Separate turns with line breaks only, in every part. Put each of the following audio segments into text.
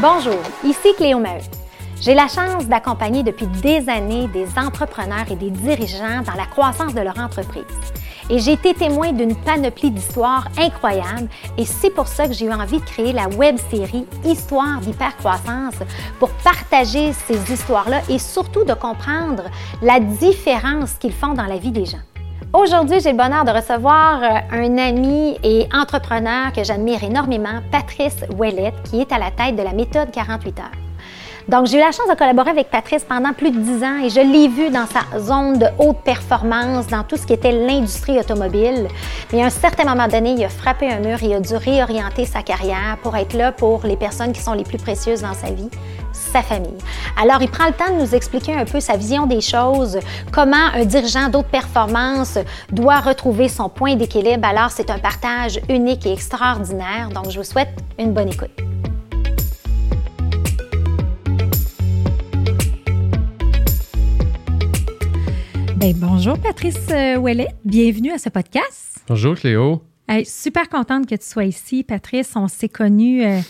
Bonjour, ici Cléo Maheu. J'ai la chance d'accompagner depuis des années des entrepreneurs et des dirigeants dans la croissance de leur entreprise. Et j'ai été témoin d'une panoplie d'histoires incroyables et c'est pour ça que j'ai eu envie de créer la web série Histoire d'hypercroissance pour partager ces histoires-là et surtout de comprendre la différence qu'ils font dans la vie des gens. Aujourd'hui, j'ai le bonheur de recevoir euh, un ami et entrepreneur que j'admire énormément, Patrice Ouellette, qui est à la tête de la méthode 48 heures. Donc, j'ai eu la chance de collaborer avec Patrice pendant plus de dix ans et je l'ai vu dans sa zone de haute performance, dans tout ce qui était l'industrie automobile. Mais à un certain moment donné, il a frappé un mur et il a dû réorienter sa carrière pour être là pour les personnes qui sont les plus précieuses dans sa vie, sa famille. Alors, il prend le temps de nous expliquer un peu sa vision des choses, comment un dirigeant d'autres performance doit retrouver son point d'équilibre. Alors, c'est un partage unique et extraordinaire. Donc, je vous souhaite une bonne écoute. Ben, bonjour Patrice euh, Ouellet, bienvenue à ce podcast.
Bonjour Cléo.
super contente que tu sois ici, Patrice. On s'est connus. Euh,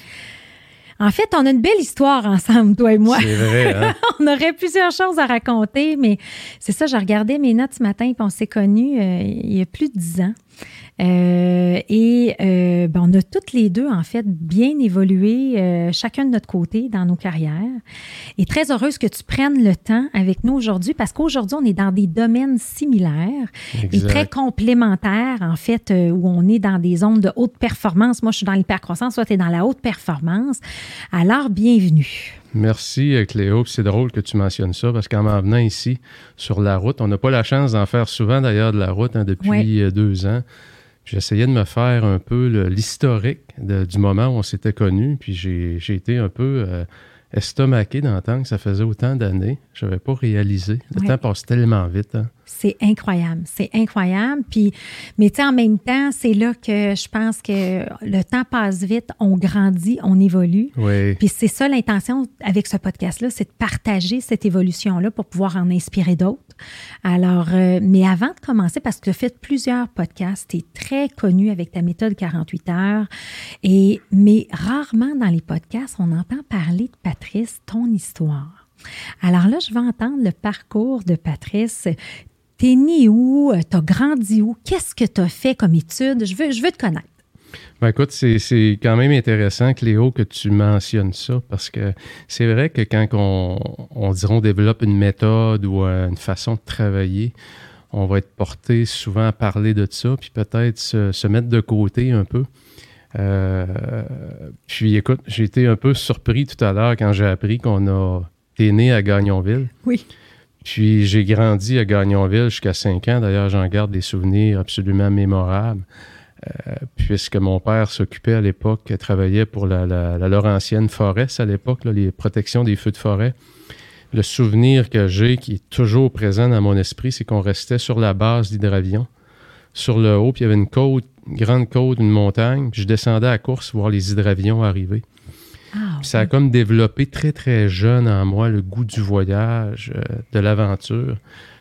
en fait, on a une belle histoire ensemble, toi et moi.
C'est vrai. Hein?
on aurait plusieurs choses à raconter, mais c'est ça, j'ai regardé mes notes ce matin et on s'est connus euh, il y a plus de dix ans. Euh, et euh, ben, on a toutes les deux, en fait, bien évolué, euh, chacun de notre côté dans nos carrières. Et très heureuse que tu prennes le temps avec nous aujourd'hui parce qu'aujourd'hui, on est dans des domaines similaires et très complémentaires, en fait, où on est dans des zones de haute performance. Moi, je suis dans l'hypercroissance, toi, tu es dans la haute performance. Alors, bienvenue.
Merci Cléo. C'est drôle que tu mentionnes ça parce qu'en m'en venant ici sur la route, on n'a pas la chance d'en faire souvent d'ailleurs de la route hein, depuis deux ans. J'essayais de me faire un peu l'historique du moment où on s'était connus, puis j'ai été un peu euh, estomaqué d'entendre que ça faisait autant d'années. Je n'avais pas réalisé. Le temps passe tellement vite. Hein.
C'est incroyable. C'est incroyable. Puis, mais tu sais, en même temps, c'est là que je pense que le temps passe vite, on grandit, on évolue.
Oui.
Puis c'est ça l'intention avec ce podcast-là, c'est de partager cette évolution-là pour pouvoir en inspirer d'autres. Alors, euh, mais avant de commencer, parce que tu as fait plusieurs podcasts, tu es très connu avec ta méthode 48 heures, et, mais rarement dans les podcasts, on entend parler de Patrice, ton histoire. Alors là, je vais entendre le parcours de Patrice. T'es né où? T'as grandi où? Qu'est-ce que tu as fait comme étude? Je veux, je veux te connaître.
Ben écoute, c'est quand même intéressant, Cléo, que tu mentionnes ça, parce que c'est vrai que quand on, on, on développe une méthode ou une façon de travailler, on va être porté souvent à parler de ça, puis peut-être se, mettre de côté un peu. Euh, puis écoute, j'ai été un peu surpris tout à l'heure quand j'ai appris qu'on a été né à Gagnonville.
Oui.
Puis j'ai grandi à Gagnonville jusqu'à 5 ans. D'ailleurs, j'en garde des souvenirs absolument mémorables. Euh, puisque mon père s'occupait à l'époque, travaillait pour la, Laurentienne Forest à l'époque, les protections des feux de forêt. Le souvenir que j'ai, qui est toujours présent dans mon esprit, c'est qu'on restait sur la base d'hydravion, sur le haut, puis il y avait une côte, grande côte, une montagne, puis je descendais à course voir les hydravions arriver.
Ah,
ça a comme développé très, très jeune en moi le goût du voyage, euh, de l'aventure.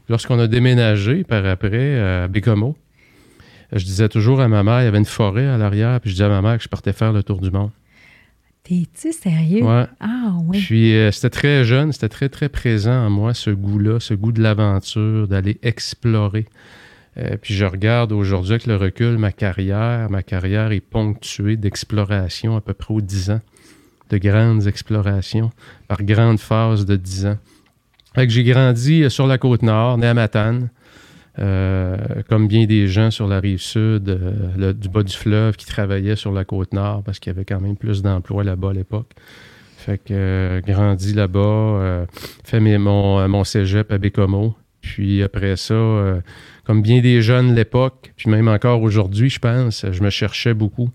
Lorsqu'on a déménagé par après à Bécomo, je disais toujours à ma mère, il y avait une forêt à l'arrière, puis je disais à ma mère que je partais faire le tour du monde.
T'es-tu sérieux?
Ouais.
Ah oui.
Puis euh, c'était très jeune, c'était très, très présent en moi, ce goût-là, ce goût de l'aventure, d'aller explorer. Euh, puis je regarde aujourd'hui avec le recul ma carrière. Ma carrière est ponctuée d'exploration à peu près aux 10 ans, de grandes explorations par grandes phases de 10 ans. Fait que j'ai grandi euh, sur la côte nord, né à Matane. Euh, comme bien des gens sur la rive sud euh, du bas du fleuve qui travaillaient sur la côte nord parce qu'il y avait quand même plus d'emplois là-bas à l'époque. Fait que grandi là-bas, fait mon, mon cégep à Bécomo. Puis après ça, comme bien des jeunes l'époque, puis même encore aujourd'hui, je pense, je me cherchais beaucoup.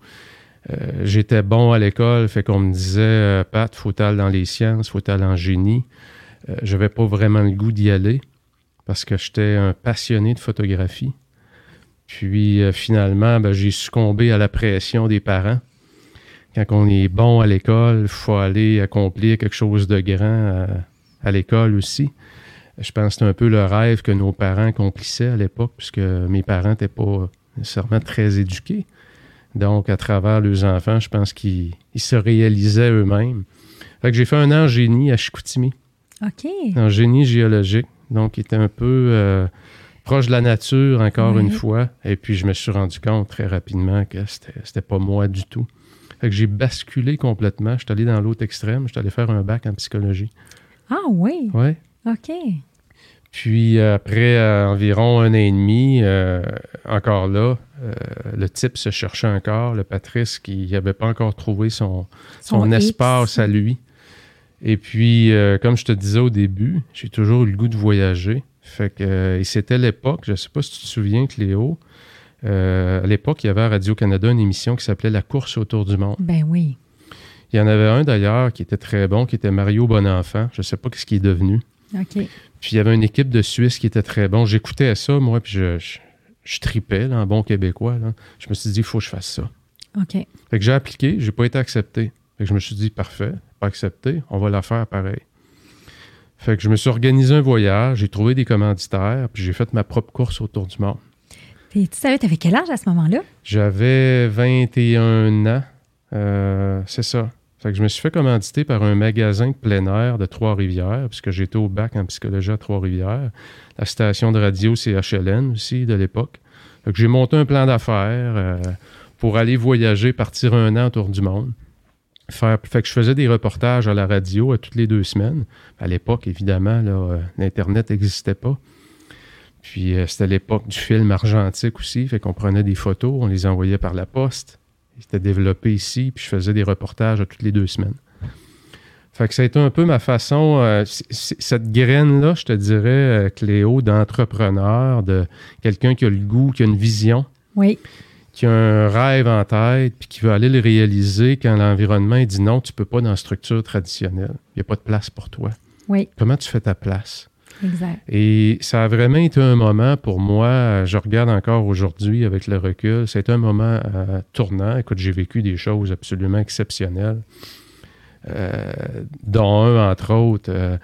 J'étais bon à l'école, fait qu'on me disait, Pat, faut aller dans les sciences, faut aller en génie. Je n'avais pas vraiment le goût d'y aller parce que j'étais un passionné de photographie. Puis euh, finalement, ben, j'ai succombé à la pression des parents. Quand on est bon à l'école, il faut aller accomplir quelque chose de grand euh, à, l'école aussi. Je pense que c'est un peu le rêve que nos parents accomplissaient à l'époque, puisque mes parents n'étaient pas nécessairement très éduqués. Donc, à travers leurs enfants, je pense qu'ils se réalisaient eux-mêmes. Fait que j'ai fait un an en génie à Chicoutimi.
OK.
En génie géologique. Donc, il était un peu euh, proche de la nature, encore
Oui.
une fois. Et puis, je me suis rendu compte très rapidement que c'était pas moi du tout. Fait que j'ai basculé complètement. Je suis allé dans l'autre extrême. Je suis allé faire un bac en psychologie.
Ah oui.
Ouais.
OK.
Puis après euh, environ un an et demi, euh, encore là, euh, le type se cherchait encore, le Patrice, qui n'avait pas encore trouvé son, son,
Son X.
espace à lui. Et puis, comme je te disais au début, j'ai toujours eu le goût de voyager. Fait que, et c'était l'époque, je ne sais pas si tu te souviens, Cléo, à l'époque, il y avait à Radio-Canada une émission qui s'appelait La course autour du monde.
Ben oui.
Il y en avait un d'ailleurs qui était très bon, qui était Mario Bonenfant. Je ne sais pas ce qu'il est devenu.
OK.
Puis il y avait une équipe de Suisse qui était très bon. J'écoutais ça, moi, puis je, je, je tripais, là, en bon québécois. là. Je me suis dit, il faut que je fasse ça.
OK.
Fait que j'ai appliqué, j'ai pas été accepté. Fait que je me suis dit, parfait, pas accepté, on va la faire pareil. Fait que je me suis organisé un voyage, j'ai trouvé des commanditaires, puis j'ai fait ma propre course autour du monde.
Tu savais, t'avais quel âge à ce moment-là?
J'avais 21 ans, euh, c'est ça. Je me suis fait commanditer par un magasin de plein air de Trois-Rivières, puisque j'étais au bac en psychologie à Trois-Rivières. La station de radio CHLN aussi de l'époque. J'ai monté un plan d'affaires euh, pour aller voyager, partir un an autour du monde. Fait que je faisais des reportages à la radio à toutes les deux semaines. À l'époque, évidemment, euh, l'Internet n'existait pas. Puis euh, c'était l'époque du film argentique aussi, fait qu'on prenait des photos, on les envoyait par la poste. C'était développé ici, puis je faisais des reportages à toutes les deux semaines. Fait que ça a été un peu ma façon, euh, cette graine-là, je te dirais, euh, Cléo, d'entrepreneur, de quelqu'un qui a le goût, qui a une vision,
Oui.
qui a un rêve en tête, puis qui veut aller le réaliser quand l'environnement dit non, tu peux pas dans la structure traditionnelle. Il n'y a pas de place pour toi.
Oui.
Comment tu fais ta place?
Exact.
Et ça a vraiment été un moment pour moi, je regarde encore aujourd'hui avec le recul, c'est un moment euh, tournant. Écoute, j'ai vécu des choses absolument exceptionnelles, euh, dont un, entre autres, euh,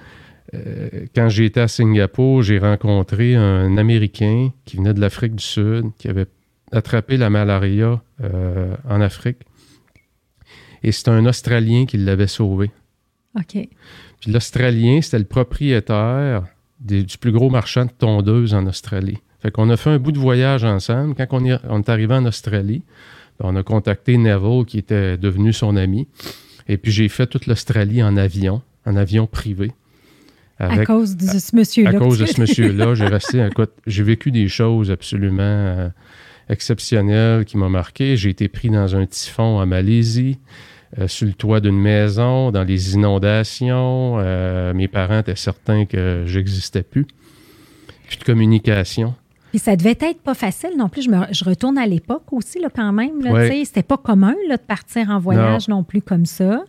euh, quand j'étais à Singapour, j'ai rencontré un Américain qui venait de l'Afrique du Sud, qui avait attrapé la malaria en Afrique. Et c'est un Australien qui l'avait sauvé.
OK.
Puis l'Australien, c'était le propriétaire des- du plus gros marchand de tondeuses en Australie. Fait qu'on a fait un bout de voyage ensemble. Quand on, est- on est arrivé en Australie, ben, on a contacté Neville, qui était devenu son ami. Et puis j'ai fait toute l'Australie en avion, en avion privé.
à cause de ce monsieur-là.
à cause de ce monsieur-là, j'ai resté, écoute, j'ai vécu des choses absolument euh, exceptionnelles qui m'ont marqué. J'ai été pris dans un typhon en Malaisie, sur le toit d'une maison, dans les inondations. Euh, mes parents étaient certains que j'existais plus. Plus de communication.
Puis ça devait être pas facile non plus. Je, me, je retourne à l'époque aussi, là, quand même. Là,
Ouais.
C'était pas commun là, de partir en voyage non, plus comme ça.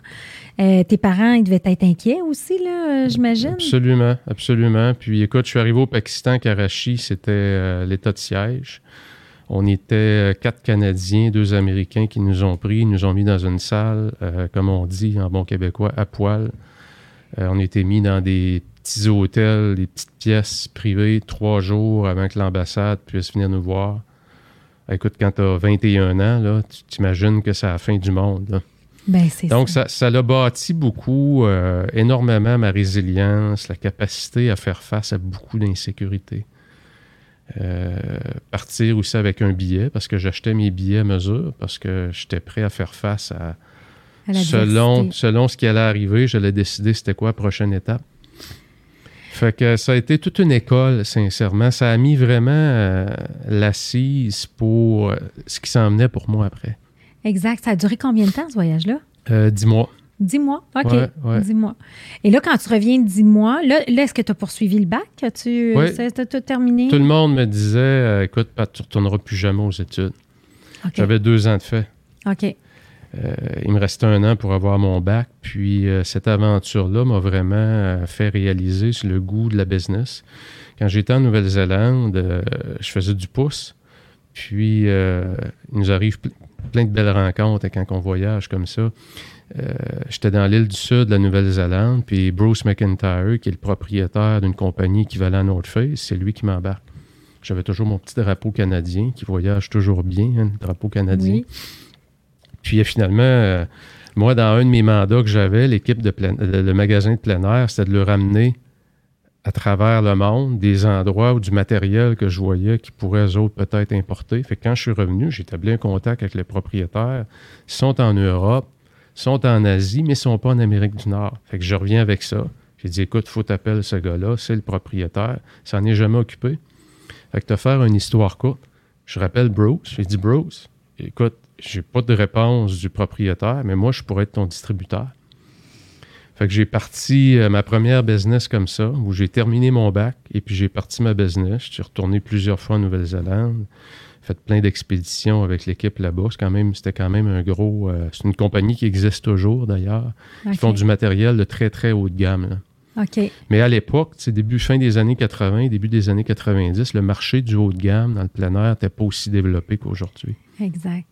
Euh, tes parents, ils devaient être inquiets aussi, là, euh, j'imagine?
Absolument, absolument. Puis écoute, je suis arrivé au Pakistan, Karachi, c'était euh, l'état de siège. On était euh, quatre Canadiens, deux Américains qui nous ont pris, nous ont mis dans une salle, euh, comme on dit en bon québécois, à poil. Euh, on était mis dans des petits hôtels, des petites pièces privées, trois jours avant que l'ambassade puisse venir nous voir. Écoute, quand tu as 21 ans, là, tu t'imagines que c'est la fin du monde. là.
C'est
Donc,
ça.
ça, ça l'a bâti beaucoup, euh, énormément ma résilience, la capacité à faire face à beaucoup d'insécurité. Euh, partir aussi avec un billet, parce que j'achetais mes billets à mesure, parce que j'étais prêt à faire face à... Selon, selon ce qui allait arriver, j'allais décider c'était quoi la prochaine étape. Fait que ça a été toute une école, sincèrement. Ça a mis vraiment euh, l'assise pour euh, ce qui s'en venait pour moi après.
Exact. Ça a duré combien de temps, ce voyage-là?
Euh, Dis-moi.
Dix mois? OK.
Ouais, ouais.
Dix mois. Et là, quand tu reviens de dix mois, là, là est-ce que tu as poursuivi le bac? As-tu
Ouais.
tout terminé?
Tout le monde me disait euh, écoute, Pat, tu retourneras plus jamais aux études. J'avais deux ans de fait.
OK.
Euh, il me restait un an pour avoir mon bac. Puis euh, cette aventure-là m'a vraiment fait réaliser le goût de la business. Quand j'étais en Nouvelle-Zélande, je faisais du pouce. Puis il nous arrive ple- plein de belles rencontres quand on voyage comme ça. Euh, J'étais dans l'île du Sud de la Nouvelle-Zélande, puis Bruce McIntyre, qui est le propriétaire d'une compagnie équivalente à North Face, c'est lui qui m'embarque. J'avais toujours mon petit drapeau canadien qui voyage toujours bien, hein, le drapeau canadien.
Oui.
Puis euh, finalement, euh, Moi, dans un de mes mandats que j'avais, l'équipe de plein, le magasin de plein air, c'était de le ramener à travers le monde des endroits ou du matériel que je voyais qui pourraient, eux autres, peut-être importer. Fait que quand je suis revenu, j'ai établi un contact avec les propriétaires. Ils sont en Europe, sont en Asie, mais ne sont pas en Amérique du Nord. Fait que je reviens avec ça. J'ai dit, écoute, faut t'appeler ce gars-là, c'est le propriétaire. Ça n'en est jamais occupé. Fait que te faire une histoire courte. Je rappelle Bruce. J'ai dit, Bruce, écoute, j'ai pas de réponse du propriétaire, mais moi, je pourrais être ton distributeur. Fait que j'ai parti euh, ma première business comme ça, où j'ai terminé mon bac et puis j'ai parti ma business. Je suis retourné plusieurs fois en Nouvelle-Zélande, fait plein d'expéditions avec l'équipe là-bas. quand même, c'était quand même un gros. Euh, c'est une compagnie qui existe toujours d'ailleurs, qui font du matériel de très très haut de gamme.
OK.
Mais à l'époque, début fin des années 80, début des années 90, le marché du haut de gamme dans le plein air n'était pas aussi développé qu'aujourd'hui.
Exact.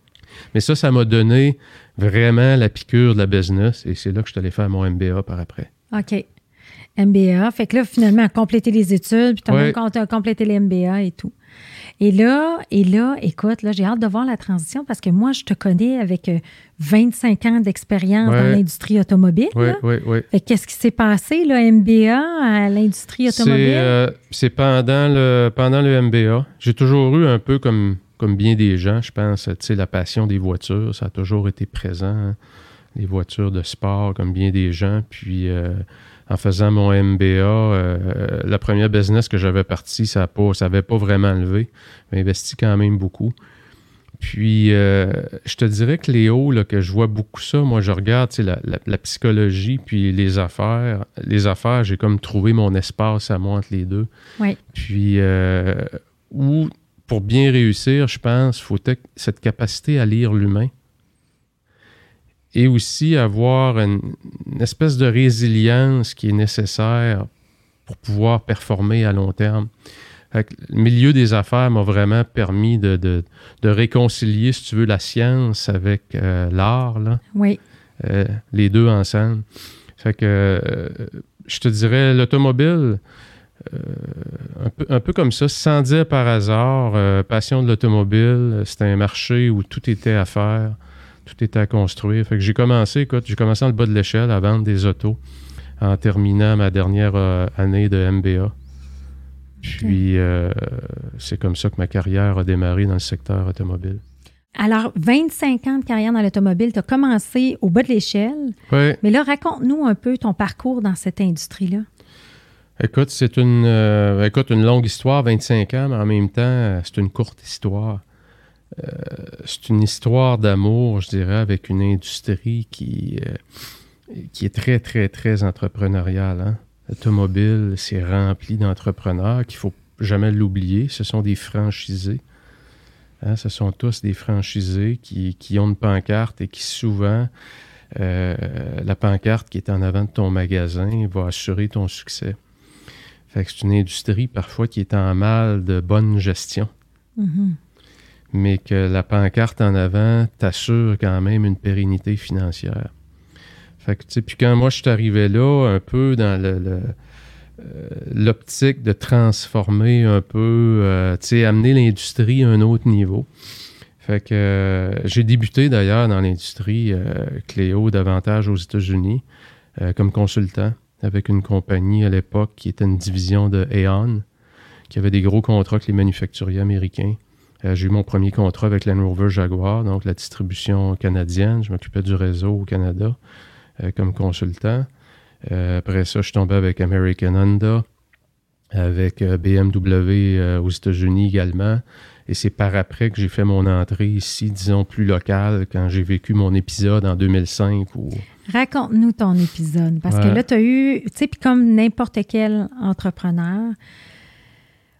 Mais ça, ça m'a donné vraiment la piqûre de la business et c'est là que je suis allé faire mon MBA par après.
OK. MBA. Fait que là, finalement, compléter les études, puis tu as même complété les MBA et tout. Et là, et là, écoute, là, j'ai hâte de voir la transition parce que moi, je te connais avec 25 euh, ans d'expérience dans l'industrie automobile.
Oui, oui, oui.
Qu'est-ce qui s'est passé, le MBA à l'industrie automobile?
Euh, c'est pendant, le, pendant le MBA. J'ai toujours eu un peu comme comme bien des gens, je pense, tu sais, la passion des voitures, ça a toujours été présent. Hein. Les voitures de sport, comme bien des gens. Puis, euh, en faisant mon MBA, euh, la première business que j'avais parti, ça n'avait pas, pas vraiment levé. J'ai investi quand même beaucoup. Puis, euh, je te dirais que Léo, là, que je vois beaucoup ça, moi, je regarde la, la, la, psychologie, puis les affaires. Les affaires, j'ai comme trouvé mon espace à moi entre les deux.
Oui.
Puis, où pour bien réussir, je pense, il faut cette capacité à lire l'humain et aussi avoir une, espèce de résilience qui est nécessaire pour pouvoir performer à long terme. le milieu des affaires m'a vraiment permis de, réconcilier, si tu veux, la science avec euh, l'art.
Oui.
Euh, les deux ensemble. Fait que euh, je te dirais, l'automobile, euh, un, peu, comme ça, sans dire par hasard, passion de l'automobile, c'était un marché où tout était à faire, tout était à construire. Fait que j'ai commencé, écoute, j'ai commencé le bas de l'échelle à vendre des autos en terminant ma dernière euh, année de MBA. Puis c'est comme ça que ma carrière a démarré dans le secteur automobile.
Alors, 25 ans de carrière dans l'automobile, tu as commencé au bas de l'échelle.
Oui.
Mais là, raconte-nous un peu ton parcours dans cette industrie-là.
Écoute, c'est une, euh, écoute, une longue histoire, 25 ans, mais en même temps, c'est une courte histoire. Euh, c'est une histoire d'amour, je dirais, avec une industrie qui, euh, qui est très, très, très entrepreneuriale. Hein. L'automobile, c'est rempli d'entrepreneurs qu'il ne faut jamais l'oublier. Ce sont des franchisés. Hein. ce sont tous des franchisés qui, qui, ont une pancarte et qui souvent, la pancarte qui est en avant de ton magasin va assurer ton succès c'est une industrie parfois qui est en mal de bonne gestion.
Mm-hmm.
Mais que la pancarte en avant t'assure quand même une pérennité financière. Fait que, puis quand moi je suis arrivé là, un peu dans euh, l'optique de transformer un peu, euh, tu sais, amener l'industrie à un autre niveau. Fait que euh, j'ai débuté d'ailleurs dans l'industrie Cléo davantage aux États-Unis comme consultant avec une compagnie à l'époque qui était une division de Aeon, qui avait des gros contrats avec les manufacturiers américains. Euh, j'ai eu mon premier contrat avec Land Rover Jaguar, donc la distribution canadienne. Je m'occupais du réseau au Canada euh, comme consultant. Euh, après ça, je suis tombé avec American Honda, avec BMW aux États-Unis également. Et c'est par après que j'ai fait mon entrée ici, disons, plus locale, quand j'ai vécu mon épisode en 2005. Où...
Raconte-nous ton épisode, parce que là, tu as eu, tu sais, puis comme n'importe quel entrepreneur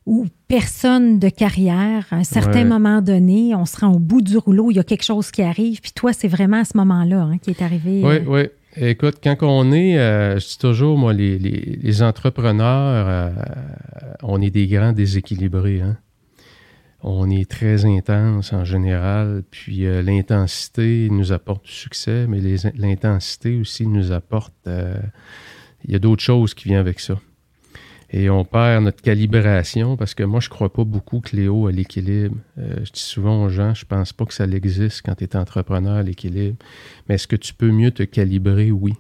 ou personne de carrière, à un certain moment donné, on se rend au bout du rouleau, il y a quelque chose qui arrive, puis toi, c'est vraiment à ce moment-là hein, qui est arrivé.
Oui, euh, oui. Écoute, quand on est, euh, je dis toujours, moi, les, entrepreneurs, euh, on est des grands déséquilibrés. Hein? on est très intense en général, puis euh, l'intensité nous apporte du succès, mais l'intensité aussi nous apporte... Il y a d'autres choses qui viennent avec ça. Et on perd notre calibration parce que moi, je crois pas beaucoup, Cléo, à l'équilibre. Euh, je dis souvent aux gens, je pense pas que ça existe quand tu es entrepreneur, l'équilibre. Mais est-ce que tu peux mieux te calibrer? Oui.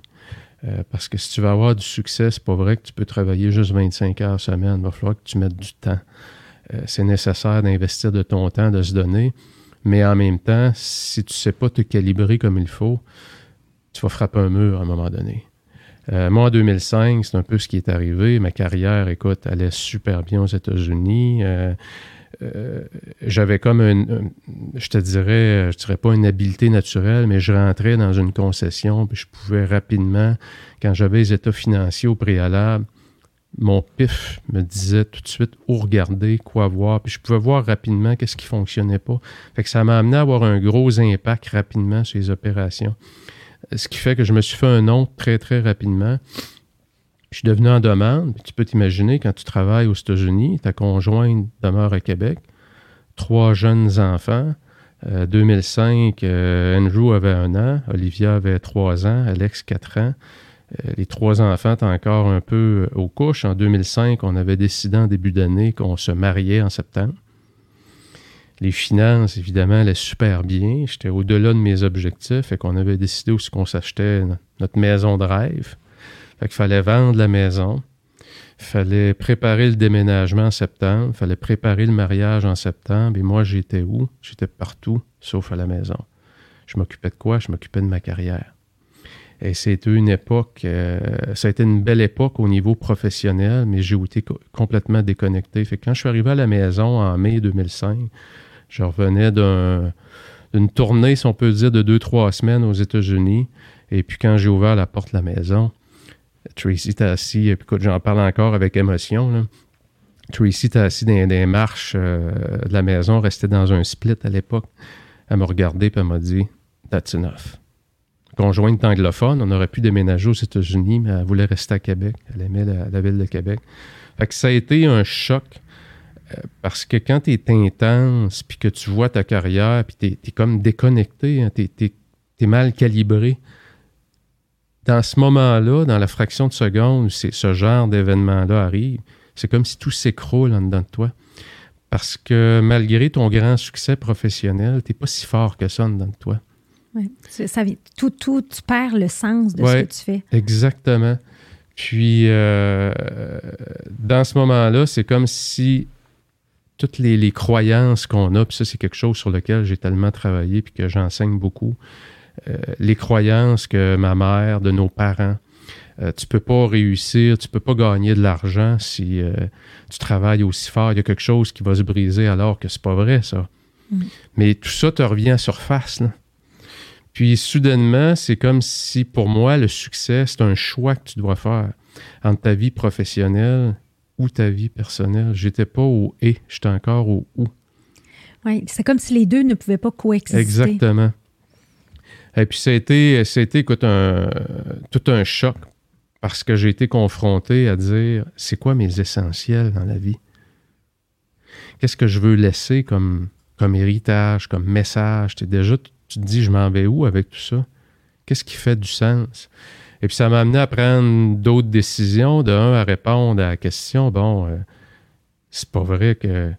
Euh, parce que si tu veux avoir du succès, c'est pas vrai que tu peux travailler juste 25 heures semaine. Il va falloir que tu mettes du temps. Euh, c'est nécessaire d'investir de ton temps, de se donner. Mais en même temps, si tu sais pas te calibrer comme il faut, tu vas frapper un mur à un moment donné. Euh, moi, en 2005, c'est un peu ce qui est arrivé. Ma carrière, écoute, allait super bien aux États-Unis. Euh, euh, j'avais comme une, je te dirais, je dirais pas une habileté naturelle, mais je rentrais dans une concession, puis je pouvais rapidement, quand j'avais les états financiers au préalable, mon pif me disait tout de suite où regarder, quoi voir, puis je pouvais voir rapidement qu'est-ce qui fonctionnait pas. Fait que ça m'a amené à avoir un gros impact rapidement sur les opérations. Ce qui fait que je me suis fait un nom très, très rapidement. Je suis devenu en demande. Tu peux t'imaginer, quand tu travailles aux États-Unis, ta conjointe demeure à Québec, trois jeunes enfants. 2005, euh, euh, Andrew avait un an, Olivia avait trois ans, Alex quatre ans. Euh, les trois enfants étaient encore un peu aux couches. En 2005, on avait décidé en début d'année qu'on se mariait en septembre. Les finances, évidemment, allaient super bien. J'étais au-delà de mes objectifs et qu'on avait décidé aussi qu'on s'achetait notre maison de rêve. Fait qu'il fallait vendre la maison. Fallait préparer le déménagement en septembre. Fallait préparer le mariage en septembre. Et moi, j'étais où? J'étais partout, sauf à la maison. Je m'occupais de quoi? Je m'occupais de ma carrière. Et c'était une époque, euh, ça a été une belle époque au niveau professionnel, mais j'ai été complètement déconnecté. Fait que quand je suis arrivé à la maison en mai 2005, je revenais d'une tournée, si on peut dire, de deux, trois semaines aux États-Unis. Et puis quand j'ai ouvert la porte de la maison, Tracy était assis, et puis écoute, j'en parle encore avec émotion. Tracy était assis dans, les marches euh, de la maison, restait dans un split à l'époque. Elle m'a regardé et elle m'a dit That's enough. Conjointe anglophone, on aurait pu déménager aux États-Unis, mais elle voulait rester à Québec. Elle aimait la, la ville de Québec. Fait que ça a été un choc parce que quand tu es intense, puis que tu vois ta carrière, puis tu es, comme déconnecté, hein, tu es, mal calibré, dans ce moment-là, dans la fraction de seconde où ce genre d'événement-là arrive, c'est comme si tout s'écroule en dedans de toi. Parce que malgré ton grand succès professionnel, tu n'es pas si fort que ça en dedans de toi.
Oui, ça, tout, tout, tu perds le sens de ce que tu fais.
Exactement. Puis, euh, dans ce moment-là, c'est comme si toutes les, croyances qu'on a, puis ça, c'est quelque chose sur lequel j'ai tellement travaillé puis que j'enseigne beaucoup. Euh, les croyances que ma mère, de nos parents, euh, tu peux pas réussir, tu peux pas gagner de l'argent si euh, tu travailles aussi fort. Il y a quelque chose qui va se briser alors que c'est pas vrai, ça. Mm. Mais tout ça te revient à surface. Puis soudainement, c'est comme si pour moi, le succès, c'est un choix que tu dois faire entre ta vie professionnelle ou ta vie personnelle. J'étais pas au et, j'étais encore au ou.
Oui, c'est comme si les deux ne pouvaient pas coexister.
Exactement. Et puis, ça a été, ça a été écoute, un, tout un choc parce que j'ai été confronté à dire c'est quoi mes essentiels dans la vie? Qu'est-ce que je veux laisser comme, comme héritage, comme message? Es déjà, tu te dis, je m'en vais où avec tout ça? Qu'est-ce qui fait du sens? Et puis ça m'a amené à prendre d'autres décisions. De un, à répondre à la question, bon, euh, c'est pas vrai que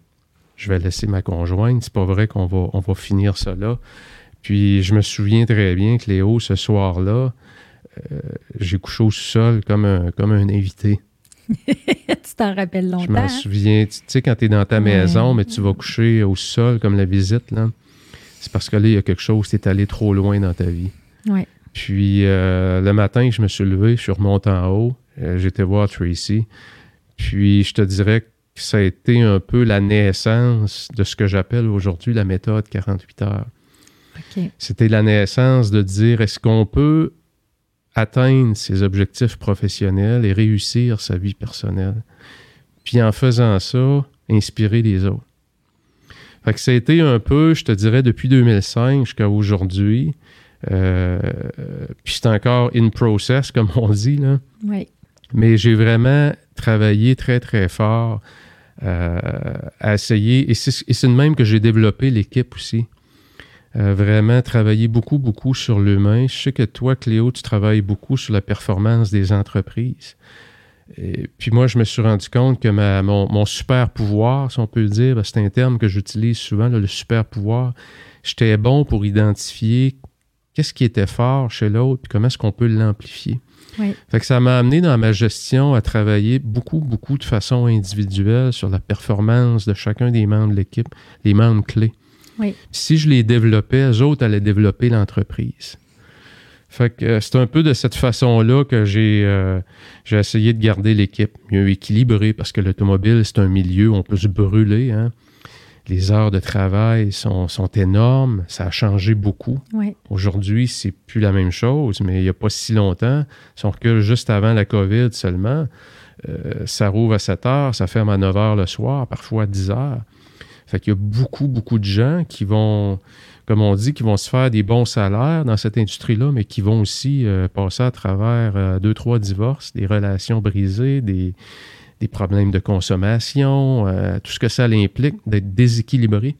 je vais laisser ma conjointe, c'est pas vrai qu'on va, on va finir là. Puis je me souviens très bien que Léo, ce soir-là, euh, j'ai couché au sol comme un, comme un invité.
tu t'en rappelles longtemps.
Je m'en souviens. Tu sais, quand tu es dans ta maison, mais tu vas coucher au sol comme la visite, là, c'est parce que là, il y a quelque chose, tu es allé trop loin dans ta vie.
Ouais.
Puis euh, le matin, je me suis levé, je suis remonté en haut, euh, j'étais voir Tracy. Puis je te dirais que ça a été un peu la naissance de ce que j'appelle aujourd'hui la méthode 48 heures. C'était la naissance de dire est-ce qu'on peut atteindre ses objectifs professionnels et réussir sa vie personnelle? Puis en faisant ça, inspirer les autres. Fait que ça a été un peu, je te dirais, depuis 2005 jusqu'à aujourd'hui, euh, puis c'est encore in process, comme on dit. Là.
Oui.
Mais j'ai vraiment travaillé très, très fort euh, à essayer. Et c'est de même que j'ai développé l'équipe aussi. Euh, vraiment travailler beaucoup, beaucoup sur l'humain. Je sais que toi, Cléo, tu travailles beaucoup sur la performance des entreprises. Et puis moi, je me suis rendu compte que ma, mon, super pouvoir, si on peut le dire, c'est un terme que j'utilise souvent, le super pouvoir, j'étais bon pour identifier qu'est-ce qui était fort chez l'autre, puis comment est-ce qu'on peut l'amplifier. Fait que ça m'a amené dans ma gestion à travailler beaucoup, beaucoup de façon individuelle sur la performance de chacun des membres de l'équipe, les membres clés. Si je les développais, eux autres allaient développer l'entreprise. Fait que euh, c'est un peu de cette façon-là que j'ai euh, j'ai essayé de garder l'équipe mieux équilibrée parce que l'automobile, c'est un milieu où on peut se brûler. Hein les heures de travail sont, énormes. Ça a changé beaucoup. Aujourd'hui, c'est plus la même chose, mais il n'y a pas si longtemps, si on recule juste avant la COVID seulement, euh, ça rouvre à 7 heures, ça ferme à 9 heures le soir, parfois à 10 heures. Fait qu'il y a beaucoup, beaucoup de gens qui vont, comme on dit, qui vont se faire des bons salaires dans cette industrie-là, mais qui vont aussi euh, passer à travers euh, deux, trois divorces, des relations brisées, des, des problèmes de consommation, euh, tout ce que ça implique d'être déséquilibré.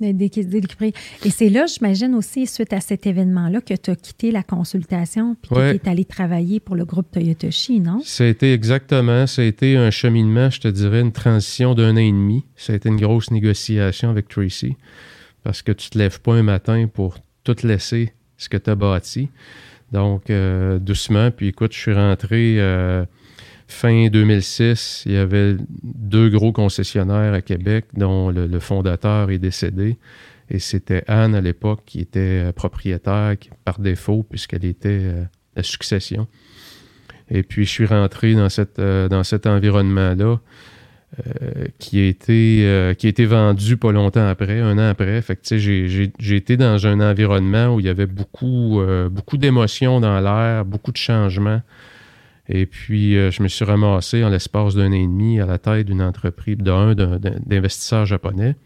Déséquilibré. Et c'est là, j'imagine aussi, suite à cet événement-là, que tu as quitté la consultation puis que tu es allé travailler pour le groupe Toyotoshi, non?
Ça a été exactement, ça a été un cheminement, je te dirais, une transition d'un an et demi. Ça a été une grosse négociation avec Tracy parce que tu te lèves pas un matin pour tout laisser ce que tu as bâti. Donc, euh, doucement, puis écoute, je suis rentré... Euh, Fin 2006, il y avait deux gros concessionnaires à Québec dont le, fondateur est décédé. Et c'était Anne à l'époque qui était euh, propriétaire par défaut puisqu'elle était euh, la succession. Et puis je suis rentré dans, cette, euh, dans cet environnement-là qui, a été, qui vendu pas longtemps après, un an après. Fait que j'ai été dans un environnement où il y avait beaucoup, beaucoup d'émotions dans l'air, beaucoup de changements. Et puis, euh, je me suis ramassé en l'espace d'un an et demi à la tête d'une entreprise, d'un d'investisseurs japonais,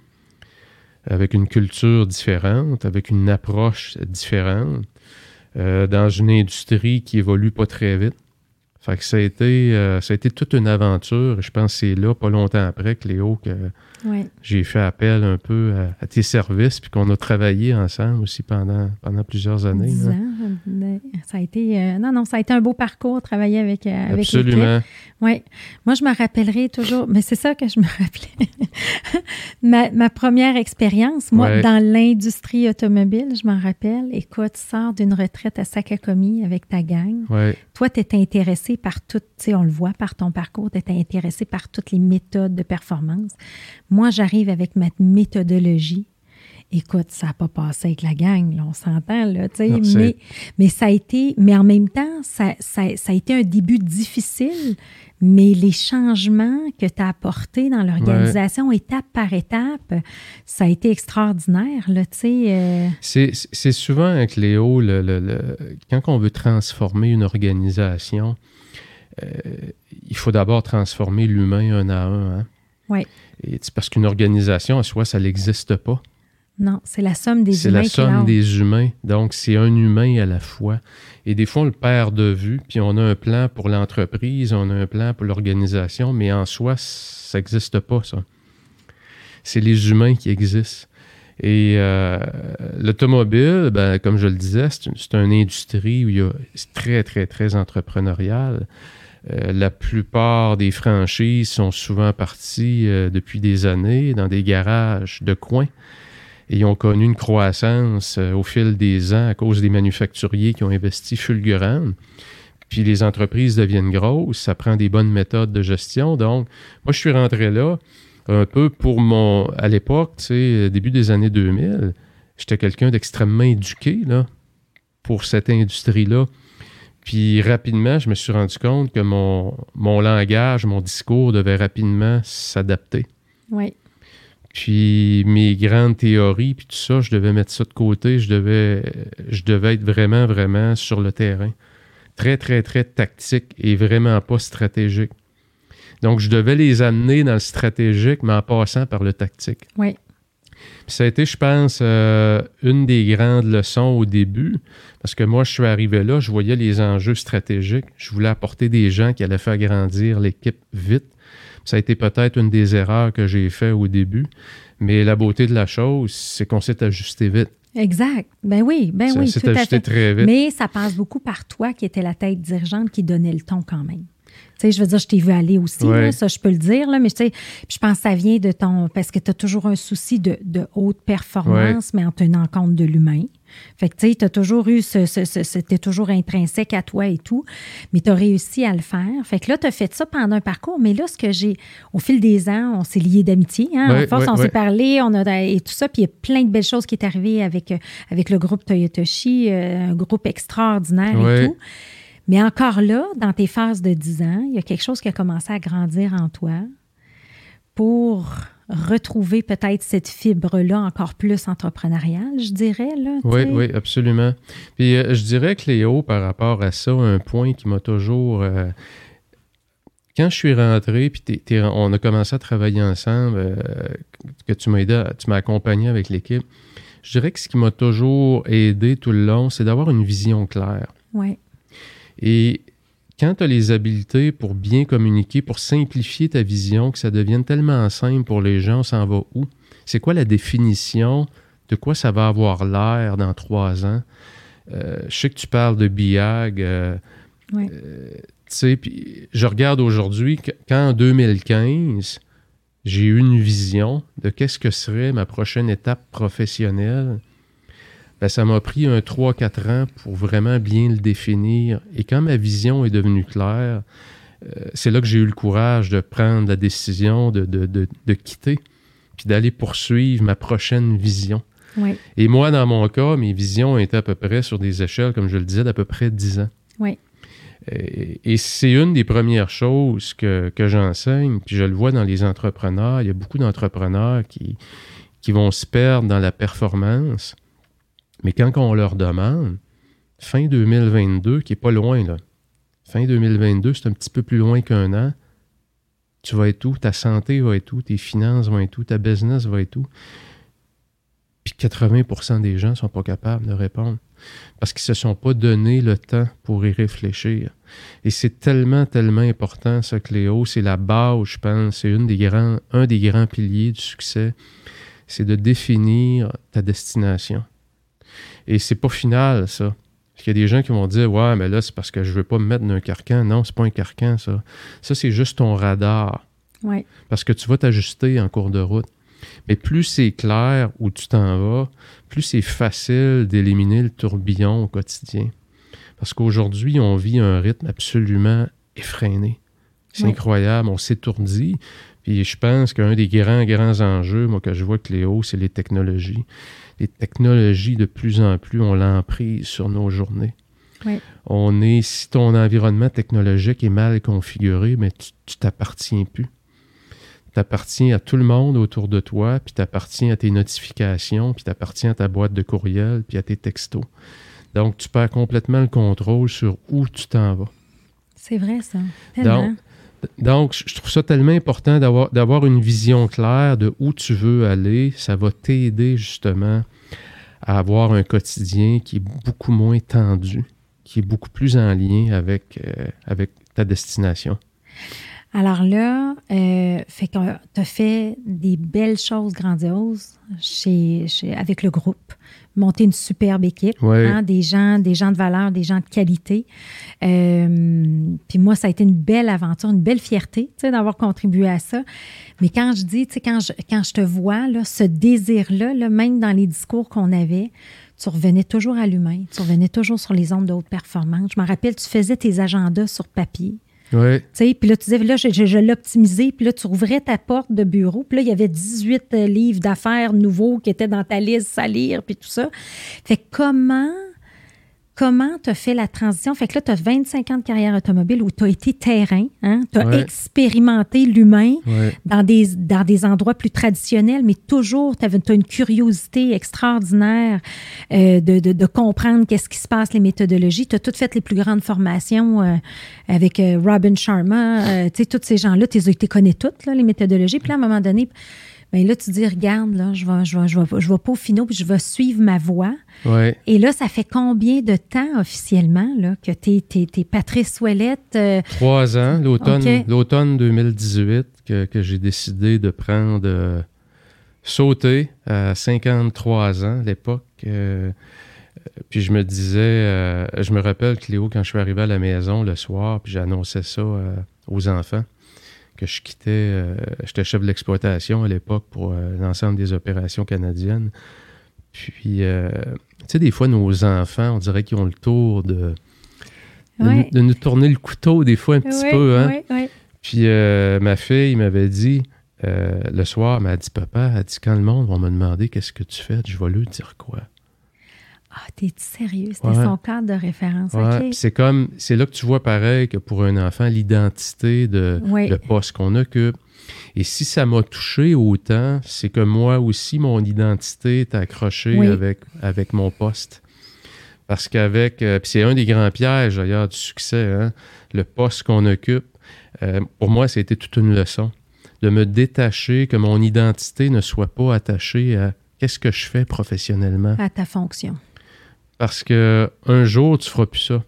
avec une culture différente, avec une approche différente, euh, dans une industrie qui évolue pas très vite. Fait que ça a été, euh, ça a été toute une aventure. Je pense que c'est là, pas longtemps après, Cléo, que j'ai fait appel un peu à, tes services, puis qu'on a travaillé ensemble aussi pendant, pendant plusieurs années.
Ça a été, euh, non, non, ça a été un beau parcours, travailler avec, euh, avec
Absolument.
Oui. Moi, je me rappellerai toujours, mais c'est ça que je me rappelais. ma, ma, première expérience, moi, dans l'industrie automobile, je m'en rappelle. Écoute, tu sors d'une retraite à Sakakomi avec ta gang. Toi, tu étais intéressé par tout, tu sais, on le voit par ton parcours, tu étais intéressé par toutes les méthodes de performance. Moi, j'arrive avec ma méthodologie. Écoute, ça n'a pas passé avec la gang, on s'entend, là, tu sais, mais, mais ça a été, mais en même temps, ça, ça, a été un début difficile, mais les changements que tu as apportés dans l'organisation, étape par étape, ça a été extraordinaire, là, tu sais. Euh.
C'est souvent avec Léo, le, quand on veut transformer une organisation, il faut d'abord transformer l'humain un à un. Hein?
Oui.
C'est parce qu'une organisation, à soi, ça n'existe pas.
Non, c'est la somme des humains.
C'est la somme des humains. Donc, c'est un humain à la fois. Et des fois, on le perd de vue, puis on a un plan pour l'entreprise, on a un plan pour l'organisation, mais en soi, ça n'existe pas, ça. C'est les humains qui existent. Et euh, l'automobile, ben, comme je le disais, c'est une, industrie où il y a, c'est très, très, très entrepreneurial. Euh, la plupart des franchises sont souvent parties euh, depuis des années dans des garages de coin et ont connu une croissance euh, au fil des ans à cause des manufacturiers qui ont investi fulgurant. Puis les entreprises deviennent grosses, ça prend des bonnes méthodes de gestion. Donc, moi, je suis rentré là un peu pour mon. À l'époque, tu sais, début des années 2000, j'étais quelqu'un d'extrêmement éduqué là, pour cette industrie-là. Puis rapidement, je me suis rendu compte que mon, mon langage, mon discours devait rapidement s'adapter.
Oui.
Puis mes grandes théories, puis tout ça, je devais mettre ça de côté. Je devais, je devais être vraiment, vraiment sur le terrain. Très, très, très tactique et vraiment pas stratégique. Donc, je devais les amener dans le stratégique, mais en passant par le tactique.
Oui.
Puis ça a été, je pense, euh, une des grandes leçons au début, parce que moi, je suis arrivé là, je voyais les enjeux stratégiques, je voulais apporter des gens qui allaient faire grandir l'équipe vite. Ça a été peut-être une des erreurs que j'ai fait au début, mais la beauté de la chose, c'est qu'on s'est ajusté vite.
Exact. Ben oui, ben oui.
s'est ajusté très vite.
Mais ça passe beaucoup par toi qui étais la tête dirigeante qui donnait le ton quand même. Tu sais, je veux dire, je t'ai vu aller aussi,
Ouais.
là, ça, je peux le dire, là, mais tu sais, je pense que ça vient de ton. Parce que tu as toujours un souci de, de haute performance, mais en tenant compte de l'humain. Fait que, tu sais, tu as toujours eu ce. C'était toujours intrinsèque à toi et tout, mais tu as réussi à le faire. Fait que là, tu as fait ça pendant un parcours, mais là, ce que j'ai. Au fil des ans, on s'est liés d'amitié, hein,
Ouais,
à force, on s'est parlé, on a. Et tout ça, puis il y a plein de belles choses qui est arrivées avec, avec le groupe Toyotoshi, euh, un groupe extraordinaire et tout. Mais encore là, dans tes phases de 10 ans, il y a quelque chose qui a commencé à grandir en toi pour retrouver peut-être cette fibre-là encore plus entrepreneuriale, je dirais. Là,
Oui, oui, absolument. Puis euh, je dirais que Léo, par rapport à ça, un point qui m'a toujours. euh, quand je suis rentré, puis on a commencé à travailler ensemble, euh, que tu m'as aidé, tu m'as accompagné avec l'équipe, je dirais que ce qui m'a toujours aidé tout le long, c'est d'avoir une vision claire.
Ouais.
Et quand tu as les habiletés pour bien communiquer, pour simplifier ta vision, que ça devienne tellement simple pour les gens, on s'en va où? C'est quoi la définition de quoi ça va avoir l'air dans trois ans? Euh, je sais que tu parles de BIAG. euh,
Ouais.
euh, tu sais, puis je regarde aujourd'hui que- quand en 2015, j'ai eu une vision de qu'est-ce que serait ma prochaine étape professionnelle. Ben, ça m'a pris un 3-4 ans pour vraiment bien le définir. Et quand ma vision est devenue claire, euh, c'est là que j'ai eu le courage de prendre la décision de, de- de- de quitter, puis d'aller poursuivre ma prochaine vision.
Oui.
Et moi, dans mon cas, mes visions étaient à peu près sur des échelles, comme je le disais, d'à peu près 10 ans.
Oui.
Et, et c'est une des premières choses que, que j'enseigne, puis je le vois dans les entrepreneurs. Il y a beaucoup d'entrepreneurs qui, qui vont se perdre dans la performance. Mais quand on leur demande, fin 2022, qui est pas loin, là, fin 2022, c'est un petit peu plus loin qu'un an, tu vas être où? Ta santé va être où? Tes finances vont être où? Ta business va être où? Puis 80% des gens ne sont pas capables de répondre parce qu'ils ne se sont pas donné le temps pour y réfléchir. Et c'est tellement, tellement important, ça, Cléo. C'est la base, je pense. C'est une des grands, un des grands piliers du succès. C'est de définir ta destination. Et c'est pas final, ça. Parce qu'il y a des gens qui vont dire Ouais, mais là, c'est parce que je veux pas me mettre dans un carcan. Non, c'est pas un carcan, ça. Ça, c'est juste ton radar.
Oui.
Parce que tu vas t'ajuster en cours de route. Mais plus c'est clair où tu t'en vas, plus c'est facile d'éliminer le tourbillon au quotidien. Parce qu'aujourd'hui, on vit un rythme absolument effréné. C'est
Oui.
incroyable, on s'étourdit. Puis je pense qu'un des grands, grands enjeux, moi, que je vois, Cléo, c'est les technologies. Les technologies, de plus en plus, ont l'emprise sur nos journées.
Oui.
On est, si ton environnement technologique est mal configuré, mais tu tu t'appartiens plus t'appartiens à tout le monde autour de toi, puis t'appartiens à tes notifications, puis t'appartiens à ta boîte de courriel, puis à tes textos. Donc, tu perds complètement le contrôle sur où tu t'en vas.
C'est vrai, ça. Tellement.
Donc, je je trouve ça tellement important d'avoir une vision claire de où tu veux aller. Ça va t'aider justement à avoir un quotidien qui est beaucoup moins tendu, qui est beaucoup plus en lien avec, euh, avec ta destination.
Alors là, euh, fait tu as fait des belles choses grandioses avec le groupe, monter une superbe équipe,
Ouais.
hein, des gens, des gens de valeur, des gens de qualité. Euh, puis moi, ça a été une belle aventure, une belle fierté, d'avoir contribué à ça. Mais quand je dis, quand je, quand je te vois, là, ce désir-là, là, même dans les discours qu'on avait, tu revenais toujours à l'humain, tu revenais toujours sur les ondes de haute performance. Je me rappelle, tu faisais tes agendas sur papier.
Oui,
Puis là, tu disais, là, je, je. Puis là, tu ouvrais ta porte de bureau. Puis là, il y avait 18 euh, livres d'affaires nouveaux qui étaient dans ta liste à lire, puis tout ça. Fait comment, comment tu as fait la transition? Fait que là, tu as 25 ans de carrière automobile où tu as été terrain. Hein? Tu as
Ouais.
expérimenté l'humain dans des, dans des endroits plus traditionnels, mais toujours, tu as une curiosité extraordinaire euh, de, de- de comprendre qu'est-ce qui se passe, les méthodologies. Tu as toutes fait les plus grandes formations euh, avec euh, Robin Sharma, euh, tu sais, tous ces gens-là, tu les connais toutes, là, les méthodologies. Puis là, à un moment donné, ben là, tu dis, regarde, là, je vais, je vais, je vais, je vais peaufiner, puis je vais suivre ma voie.
Ouais.
Et là, ça fait combien de temps officiellement là, que tu es, Patrice Ouellette? euh,
Trois ans, l'automne,
OK.
l'automne 2018, que, que j'ai décidé de prendre, euh, sauter à 53 ans à l'époque. euh, puis je me disais, je me rappelle, Cléo, quand je suis arrivé à la maison le soir, puis j'annonçais ça aux enfants, que je quittais, j'étais chef de l'exploitation à l'époque pour l'ensemble des opérations canadiennes. Puis, tu sais, des fois, nos enfants, on dirait qu'ils ont le tour de, de, nous, tourner le couteau, des fois, un petit peu. Hein? Puis, ma fille m'avait dit, euh, le soir, elle m'a dit Papa, elle dit quand le monde va me demander qu'est-ce que tu fais, je vais lui dire quoi.
Ah, t'es sérieux? C'était son cadre de référence.
C'est comme, c'est là que tu vois pareil que pour un enfant, l'identité de le poste qu'on occupe. Et si ça m'a touché autant, c'est que moi aussi, mon identité est accrochée avec, avec mon poste. Parce qu'avec, euh, puis c'est un des grands pièges d'ailleurs du succès, hein, le poste qu'on occupe. Euh, pour moi, c'était toute une leçon de me détacher, que mon identité ne soit pas attachée à qu'est-ce que je fais professionnellement.
À ta fonction.
Parce que un jour, tu feras plus ça.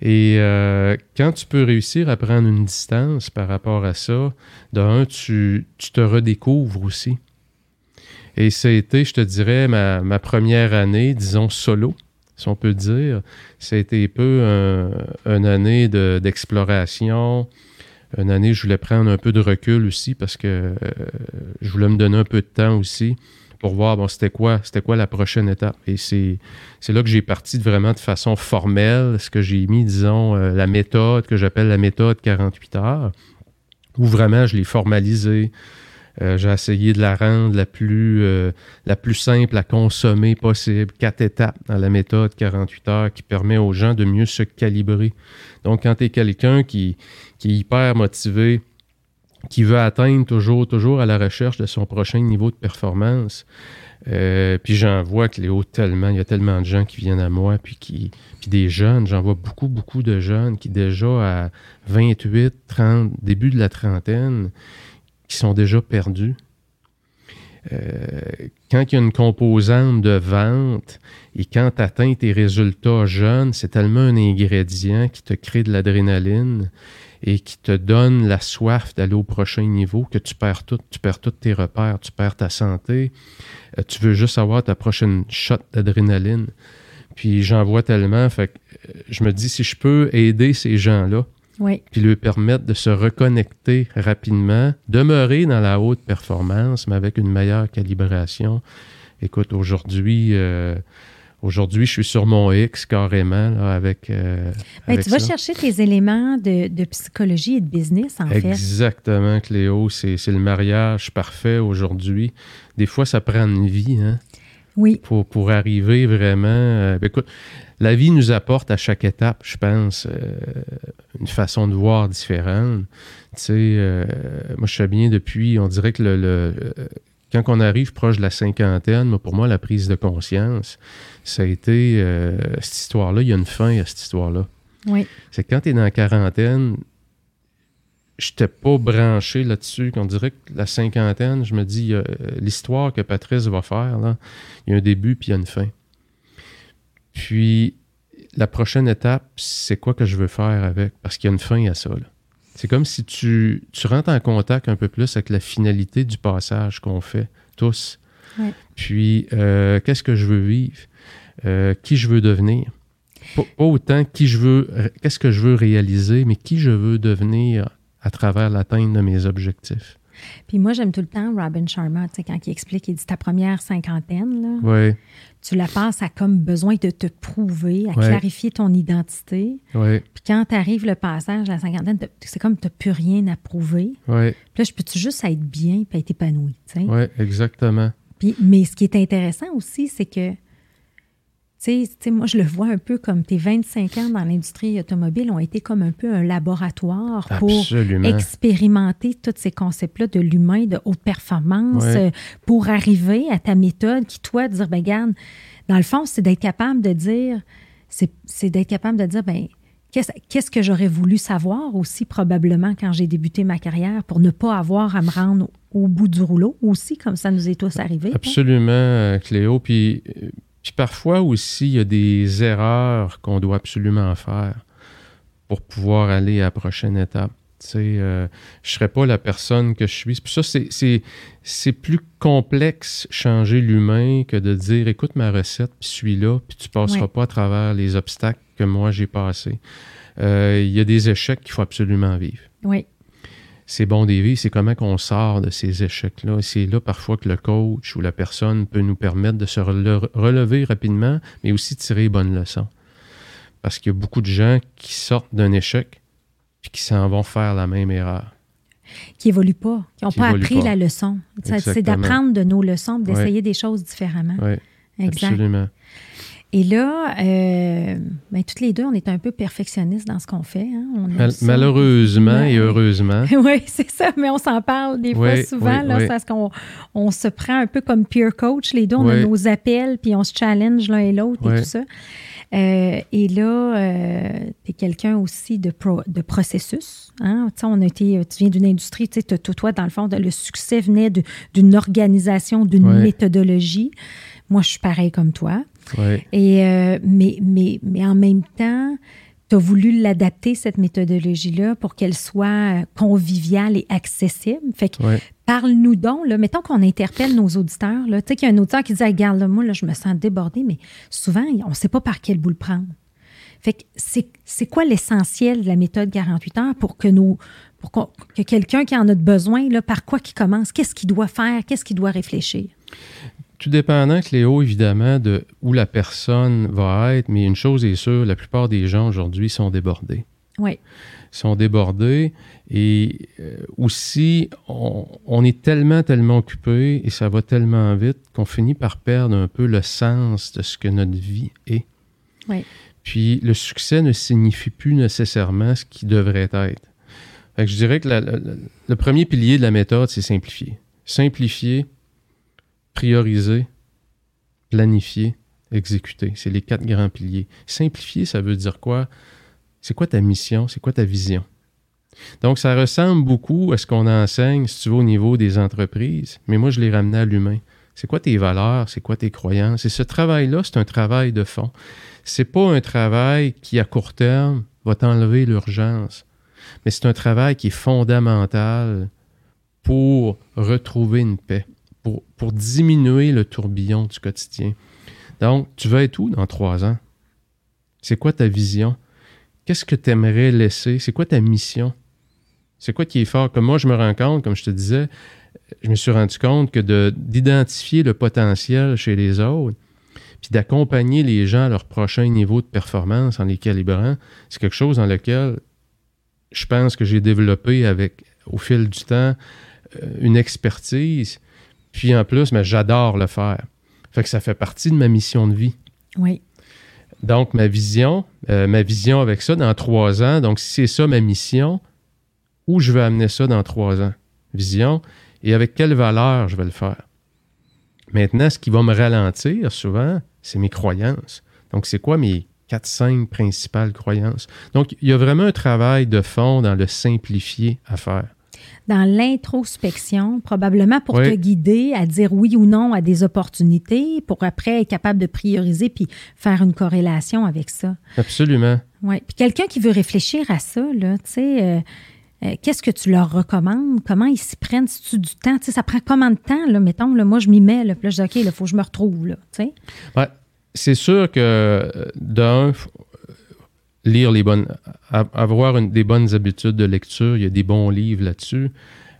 Et euh, quand tu peux réussir à prendre une distance par rapport à ça, d'un, tu, te redécouvres aussi. Et ça a été, je te dirais, ma, première année, disons, solo, si on peut dire. Ça a été un peu une année d'exploration, une année, je voulais prendre un peu de recul aussi parce que euh, je voulais me donner un peu de temps aussi pour voir bon, c'était quoi, c'était quoi la prochaine étape. Et c'est, là que j'ai parti vraiment de façon formelle, ce que j'ai mis, disons, euh, la méthode que j'appelle la méthode 48 heures, où vraiment je l'ai formalisé. Euh, j'ai essayé de la rendre la plus, la plus simple à consommer possible. Quatre étapes dans la méthode 48 heures qui permet aux gens de mieux se calibrer. Donc, quand tu es quelqu'un qui, qui est hyper motivé, qui veut atteindre toujours, toujours à la recherche de son prochain niveau de performance. Euh, puis j'en vois que Léo tellement, il y a tellement de gens qui viennent à moi, puis qui, puis des jeunes, j'en vois beaucoup, beaucoup de jeunes qui déjà à 28, 30, début de la trentaine, qui sont déjà perdus. Euh, quand il y a une composante de vente et quand tu atteins tes résultats jeunes, c'est tellement un ingrédient qui te crée de l'adrénaline et qui te donne la soif d'aller au prochain niveau, que tu perds tout, tu perds tous tes repères, tu perds ta santé, euh, tu veux juste avoir ta prochaine shot d'adrénaline. Puis j'en vois tellement, fait que euh, je me dis si je peux aider ces gens-là, puis lui permettre de se reconnecter rapidement, demeurer dans la haute performance, mais avec une meilleure calibration. Écoute, aujourd'hui, euh, Aujourd'hui, je suis sur mon X carrément avec. Euh,
tu vas chercher tes éléments de, psychologie et de business, en
fait. Exactement, Cléo. C'est le mariage parfait aujourd'hui. Des fois, ça prend une vie, hein?
Oui.
Pour, pour arriver vraiment. Euh, ben, écoute, la vie nous apporte à chaque étape, je pense, euh, une façon de voir différente. Tu sais, moi, je suis bien depuis, on dirait que le quand on arrive proche de la cinquantaine, pour moi, la prise de conscience, ça a été euh, cette histoire-là, il y a une fin à cette histoire-là.
Oui.
C'est quand tu es dans la quarantaine, je n'étais pas branché là-dessus. On dirait que la cinquantaine, je me dis, l'histoire que Patrice va faire, là, il y a un début puis il y a une fin. Puis, la prochaine étape, c'est quoi que je veux faire avec? Parce qu'il y a une fin à ça. Là. C'est comme si tu, tu, rentres en contact un peu plus avec la finalité du passage qu'on fait tous. Puis, euh, qu'est-ce que je veux vivre? Euh, qui je veux devenir? Pas, autant qui je veux, qu'est-ce que je veux réaliser, mais qui je veux devenir à travers l'atteinte de mes objectifs.
Puis moi, j'aime tout le temps Robin Sharma, tu sais, quand il explique, il dit ta première cinquantaine, là, tu la passes à comme besoin de te prouver, à clarifier ton identité. Puis quand tu arrives le passage à la cinquantaine, c'est comme tu n'as plus rien à prouver. Puis là, je peux-tu juste être bien et être épanoui, tu sais?
Oui, exactement.
Puis, mais ce qui est intéressant aussi, c'est que tu sais, moi, je le vois un peu comme tes 25 ans dans l'industrie automobile ont été comme un peu un laboratoire pour expérimenter tous ces concepts-là de l'humain, de haute performance, euh, pour arriver à ta méthode qui, toi, dire, ben, regarde, dans le fond, c'est d'être capable de dire, c'est d'être capable de dire, ben, qu'est-ce que j'aurais voulu savoir aussi probablement quand j'ai débuté ma carrière pour ne pas avoir à me rendre au, bout du rouleau aussi, comme ça nous est tous arrivé.
Absolument, hein? Cléo. Puis euh, puis parfois aussi, il y a des erreurs qu'on doit absolument faire pour pouvoir aller à la prochaine étape. Euh, je ne serais pas la personne que je suis. Pour ça, c'est plus complexe changer l'humain que de dire écoute ma recette, puis suis-là, puis tu ne passeras pas à travers les obstacles que moi j'ai passés. Euh, il y a des échecs qu'il faut absolument vivre.
Oui.
C'est bon des vies, c'est comment qu'on sort de ces échecs-là. C'est là parfois que le coach ou la personne peut nous permettre de se relever rapidement, mais aussi tirer bonnes leçons. Parce qu'il y a beaucoup de gens qui sortent d'un échec puis qui s'en vont faire la même erreur.
Qui n'évoluent pas, qui n'ont pas appris la leçon. C'est d'apprendre de nos leçons, d'essayer des choses différemment.
Oui, absolument.
Et là, euh, ben, toutes les deux, on est un peu perfectionnistes dans ce qu'on fait. Hein.
malheureusement et heureusement.
oui, c'est ça, mais on s'en parle des fois souvent, là, parce qu'on on se prend un peu comme peer coach. Les deux, on a nos appels, puis on se challenge l'un et l'autre et tout ça. Euh, et là, euh, tu es quelqu'un aussi de, de processus. Hein? On a été, tu viens d'une industrie, tu sais, toi, dans le fond, le succès venait d'une organisation, d'une méthodologie. Moi, je suis pareil comme toi. Et, euh, mais, mais, mais en même temps, tu as voulu l'adapter, cette méthodologie-là, pour qu'elle soit conviviale et accessible. Fait que parle-nous donc, là, mettons qu'on interpelle nos auditeurs. Tu sais qu'il y a un auditeur qui dit Regarde, moi, là, je me sens débordé, mais souvent, on ne sait pas par quel bout le prendre. Fait que c'est quoi l'essentiel de la méthode 48 heures pour que nous, pour que quelqu'un qui en a besoin, là, par quoi qu'il commence, qu'est-ce qu'il doit faire, qu'est-ce qu'il doit réfléchir?
Tout dépendant, Cléo, évidemment, de où la personne va être, mais une chose est sûre, la plupart des gens aujourd'hui sont débordés.
Oui.
sont débordés et euh, aussi, on, est tellement, tellement occupé et ça va tellement vite qu'on finit par perdre un peu le sens de ce que notre vie est.
Oui.
Puis le succès ne signifie plus nécessairement ce qui devrait être. Fait que je dirais que le premier pilier de la méthode, c'est simplifier. Simplifier, prioriser, planifier, exécuter. C'est les quatre grands piliers. Simplifier, ça veut dire quoi? C'est quoi ta mission? C'est quoi ta vision? Donc, ça ressemble beaucoup à ce qu'on enseigne, si tu veux, au niveau des entreprises, mais moi, je l'ai ramené à l'humain. C'est quoi tes valeurs? C'est quoi tes croyances? Et ce travail-là, c'est un travail de fond. C'est pas un travail qui, à court terme, va t'enlever l'urgence, mais c'est un travail qui est fondamental pour retrouver une paix pour, diminuer le tourbillon du quotidien. Donc, tu vas être où dans trois ans? C'est quoi ta vision? Qu'est-ce que tu aimerais laisser? C'est quoi ta mission? C'est quoi qui est fort? Comme moi, je me rends compte, comme je te disais, je me suis rendu compte que d'identifier le potentiel chez les autres, puis d'accompagner les gens à leur prochain niveau de performance en les calibrant, c'est quelque chose dans lequel je pense que j'ai développé avec, au fil du temps, euh, une expertise puis en plus, mais j'adore le faire. Fait que ça fait partie de ma mission de vie.
Oui.
Donc, ma vision, euh, ma vision avec ça dans trois ans, donc si c'est ça ma mission, où je veux amener ça dans trois ans? Vision. Et avec quelle valeur je vais le faire? Maintenant, ce qui va me ralentir souvent, c'est mes croyances. Donc, c'est quoi mes quatre, cinq principales croyances? Donc, il y a vraiment un travail de fond dans le simplifier à faire
dans l'introspection, probablement pour te guider à dire oui ou non à des opportunités, pour après être capable de prioriser puis faire une corrélation avec ça.
Absolument.
Oui. Puis quelqu'un qui veut réfléchir à ça, là, tu sais, euh, euh, qu'est-ce que tu leur recommandes? Comment ils s'y prennent? Si tu du temps? Tu sais, ça prend combien de temps? Là, mettons, là, moi, je m'y mets. Là, puis là, je dis, OK, il faut que je me retrouve. Là, tu sais.
Ouais. C'est sûr que euh, d'un, lire les bonnes, avoir des bonnes habitudes de lecture. Il y a des bons livres là-dessus.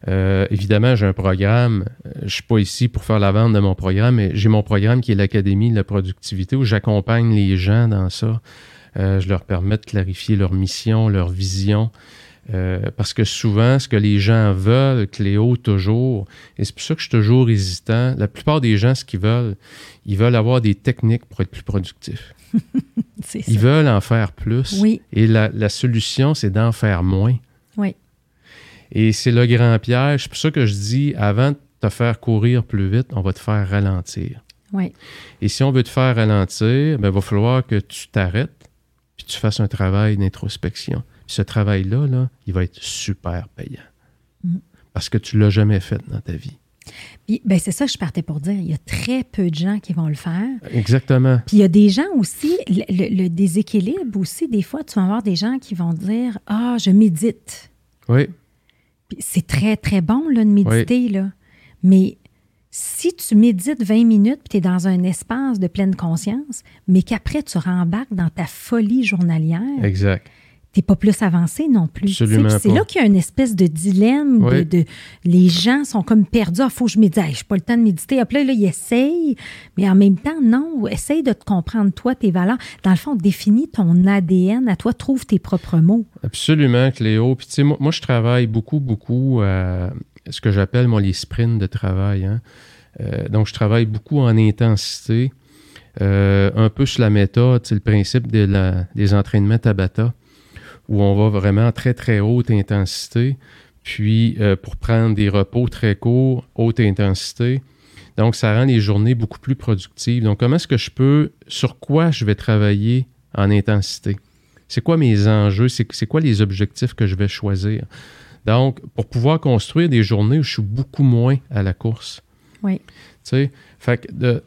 Euh, évidemment, j'ai un programme. Euh, je ne suis pas ici pour faire la vente de mon programme, mais j'ai mon programme qui est l'Académie de la productivité où j'accompagne les gens dans ça. Euh, je leur permets de clarifier leur mission, leur vision. parce que souvent, ce que les gens veulent, Cléo, toujours, et c'est pour ça que je suis toujours hésitant, la plupart des gens, ce qu'ils veulent, ils veulent avoir des techniques pour être plus productifs. Ils veulent en faire plus.
Oui.
Et la, solution, c'est d'en faire moins.
Oui.
Et c'est le grand piège. C'est pour ça que je dis, avant de te faire courir plus vite, on va te faire ralentir.
Oui.
Et si on veut te faire ralentir, il ben, va falloir que tu t'arrêtes puis tu fasses un travail d'introspection. Ce travail-là, là, il va être super payant. Mm. Parce que tu ne l'as jamais fait dans ta vie
ben c'est ça que je partais pour dire. Il y a très peu de gens qui vont le faire.
Exactement.
Puis il y a des gens aussi, le, déséquilibre aussi, des fois, tu vas avoir des gens qui vont dire Ah, je médite.
Oui.
C'est très, très bon là, de méditer, là. Mais si tu médites 20 minutes puis tu es dans un espace de pleine conscience, mais qu'après tu rembarques dans ta folie journalière,
Exact.
Tu n'es pas plus avancé non plus.
Absolument
C'est là qu'il y a une espèce de dilemme. de-
Oui.
De, les gens sont comme perdus. Il faut que je médite. Je n'ai pas le temps de méditer. Hop là, là, ils essayent. Mais en même temps, non. Essaye de te comprendre, toi, tes valeurs. Dans le fond, définis ton ADN à toi. Trouve tes propres mots.
Absolument, Cléo. Puis, tu sais, moi, moi, je travaille beaucoup, beaucoup à ce que j'appelle, moi, les sprints de travail. hein. Euh, donc, je travaille beaucoup en intensité, euh, un peu sur la méthode, c'est le principe de la- des entraînements Tabata, où on va vraiment à très, très haute intensité, puis euh, pour prendre des repos très courts, haute intensité. Donc, ça rend les journées beaucoup plus productives. Donc, comment est-ce que je peux, sur quoi je vais travailler en intensité? C'est quoi mes enjeux? C'est c'est quoi les objectifs que je vais choisir? Donc, pour pouvoir construire des journées où je suis beaucoup moins à la course.
Oui.
Tu sais, fait que de,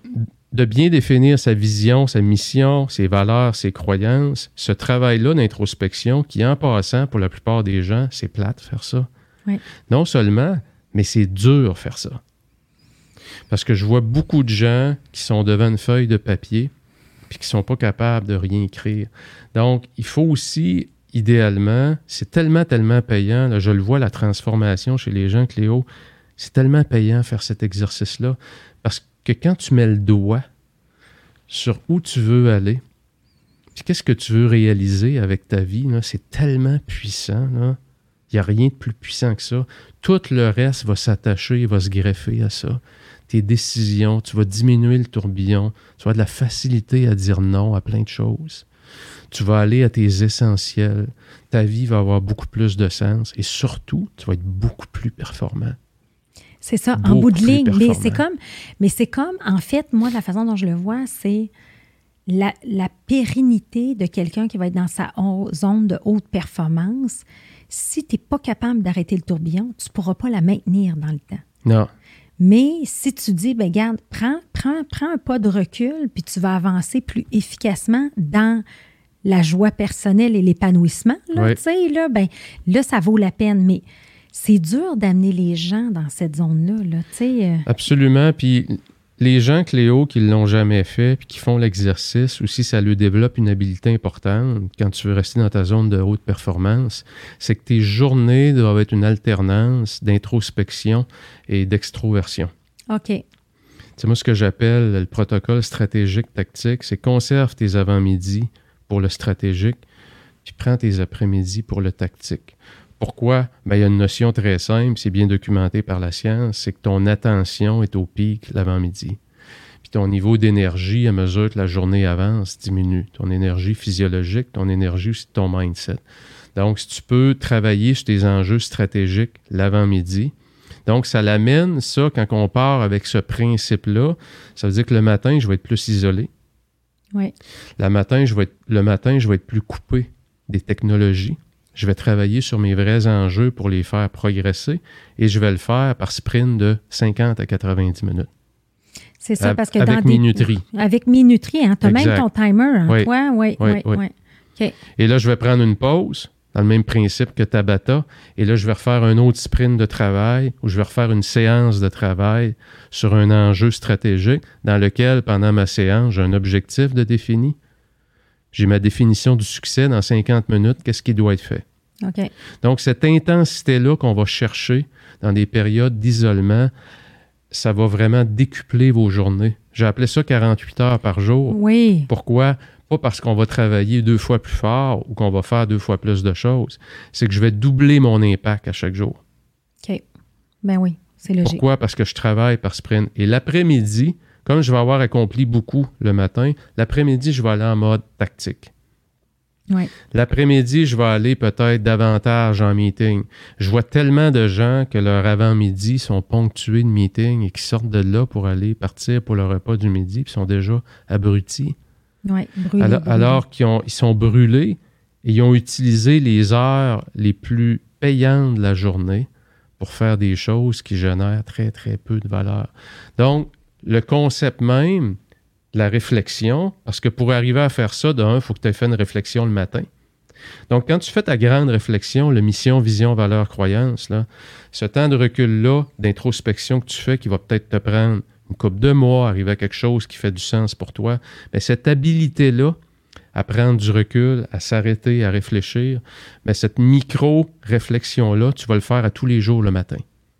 de bien définir sa vision, sa mission, ses valeurs, ses croyances, ce travail-là d'introspection qui, en passant, pour la plupart des gens, c'est plate faire ça.
Oui.
Non seulement, mais c'est dur faire ça. Parce que je vois beaucoup de gens qui sont devant une feuille de papier puis qui sont pas capables de rien écrire. Donc, il faut aussi, idéalement, c'est tellement, tellement payant. là, je le vois, la transformation chez les gens, Cléo, c'est tellement payant faire cet exercice-là. Parce que quand tu mets le doigt sur où tu veux aller, qu'est-ce que tu veux réaliser avec ta vie, c'est tellement puissant. Il n'y a rien de plus puissant que ça. Tout le reste va s'attacher, va se greffer à ça. Tes décisions, tu vas diminuer le tourbillon, tu vas de la facilité à dire non à plein de choses. Tu vas aller à tes essentiels. Ta vie va avoir beaucoup plus de sens et surtout, tu vas être beaucoup plus performant.
C'est ça, en bout de ligne. Mais c'est comme, mais c'est comme, en fait, moi, la façon dont je le vois, c'est la, la pérennité de quelqu'un qui va être dans sa zone de haute performance. Si tu n'es pas capable d'arrêter le tourbillon, tu ne pourras pas la maintenir dans le temps.
Non.
Mais si tu dis, ben garde, prends, prends, prends un pas de recul, puis tu vas avancer plus efficacement dans la joie personnelle et l'épanouissement, là,
Oui.
tu sais, là, ben, là, ça vaut la peine. Mais c'est dur d'amener les gens dans cette zone-là, là, tu sais. euh,
Absolument. Puis les gens, Cléo, qui ne l'ont jamais fait, puis qui font l'exercice, aussi, ça lui développe une habileté importante quand tu veux rester dans ta zone de haute performance. C'est que tes journées doivent être une alternance d'introspection et d'extroversion.
OK.
C'est moi ce que j'appelle le protocole stratégique tactique, c'est conserve tes avant-midi pour le stratégique, puis prends tes après-midi pour le tactique. Pourquoi? Ben, il y a une notion très simple, c'est bien documenté par la science, c'est que ton attention est au pic l'avant-midi. Puis ton niveau d'énergie, à mesure que la journée avance, diminue. Ton énergie physiologique, ton énergie aussi de ton mindset. Donc, si tu peux travailler sur tes enjeux stratégiques l'avant-midi, donc ça l'amène, ça, quand on part avec ce principe-là, ça veut dire que le matin, je vais être plus isolé.
Oui.
Le matin, je vais être, le matin, je vais être plus coupé des technologies. Je vais travailler sur mes vrais enjeux pour les faire progresser et je vais le faire par sprint de 50 à 90 minutes.
C'est ça, parce que
avec
dans des-
minuterie.
Avec minuterie, hein? Tu as même ton timer en
Oui.
toi? Oui,
Oui,
oui.
Et là, je vais prendre une pause, dans le même principe que Tabata, et là, je vais refaire un autre sprint de travail où je vais refaire une séance de travail sur un enjeu stratégique dans lequel, pendant ma séance, j'ai un objectif de défini. J'ai ma définition du succès dans 50 minutes, qu'est-ce qui doit être fait? Donc, cette intensité-là qu'on va chercher dans des périodes d'isolement, ça va vraiment décupler vos journées. J'ai appelé ça 48 heures par jour.
Oui.
Pourquoi? Pas parce qu'on va travailler deux fois plus fort ou qu'on va faire deux fois plus de choses. C'est que je vais doubler mon impact à chaque jour.
OK. Ben oui, c'est logique.
Pourquoi? Parce que je travaille par sprint. Et l'après-midi, comme je vais avoir accompli beaucoup le matin, l'après-midi, je vais aller en mode tactique. L'après-midi, je vais aller peut-être davantage en meeting. Je vois tellement de gens que leur avant-midi sont ponctués de meetings et qui sortent de là pour aller partir pour le repas du midi, puis sont déjà abrutis. Alors qu'ils ont- ils sont brûlés et ils ont utilisé les heures les plus payantes de la journée pour faire des choses qui génèrent très, très peu de valeur. Donc, le concept même, la réflexion, parce que pour arriver à faire ça, d'un, il faut que tu aies fait une réflexion le matin. Donc, quand tu fais ta grande réflexion, le mission, vision, valeur, croyance, là, ce temps de recul-là, d'introspection que tu fais, qui va peut-être te prendre une couple de mois, arriver à quelque chose qui fait du sens pour toi, mais cette habilité-là à prendre du recul, à s'arrêter, à réfléchir, mais cette micro-réflexion-là, tu vas le faire à tous les jours le matin.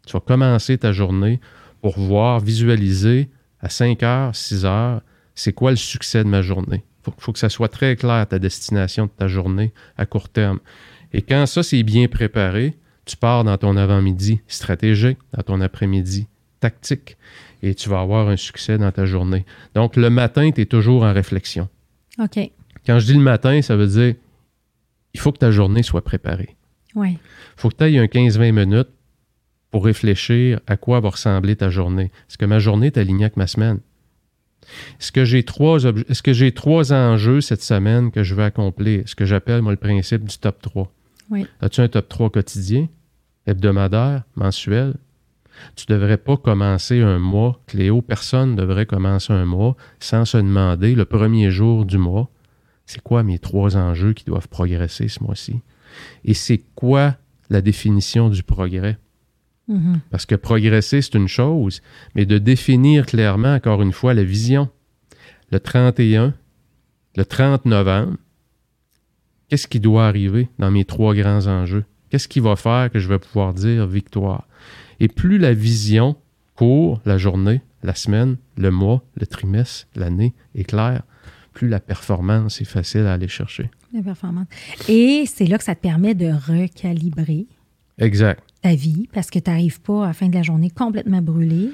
Tu vas commencer ta journée pour voir, visualiser à 5 heures, 6 heures, c'est quoi le succès de ma journée? Il faut, que ça soit très clair, ta destination de ta journée à court terme. Et quand ça, c'est bien préparé, tu pars dans ton avant-midi stratégique, dans ton après-midi tactique, et tu vas avoir un succès dans ta journée. Donc, le matin, tu es toujours en réflexion.
OK.
Quand je dis le matin, ça veut dire il faut que ta journée soit préparée.
Oui.
Il faut que tu aies un 15-20 minutes pour réfléchir à quoi va ressembler ta journée. Est-ce que ma journée est alignée avec ma semaine? Est-ce que j'ai trois, est-ce que j'ai trois enjeux cette semaine que je veux accomplir? Ce que j'appelle, moi, le principe du top 3.
Oui.
As-tu un top 3 quotidien, hebdomadaire, mensuel? Tu ne devrais pas commencer un mois, Cléo, personne ne devrait commencer un mois sans se demander le premier jour du mois, c'est quoi mes trois enjeux qui doivent progresser ce mois-ci? Et c'est quoi la définition du progrès?
Mm-hmm.
Parce que progresser, c'est une chose, mais de définir clairement, encore une fois, la vision. Le 31, le 30 novembre, qu'est-ce qui doit arriver dans mes trois grands enjeux? Qu'est-ce qui va faire que je vais pouvoir dire victoire? Et plus la vision court, la journée, la semaine, le mois, le trimestre, l'année est claire, plus la performance est facile à aller chercher.
La performance. Et c'est là que ça te permet de recalibrer
Exact.
Parce que tu n'arrives pas à la fin de la journée complètement brûlé.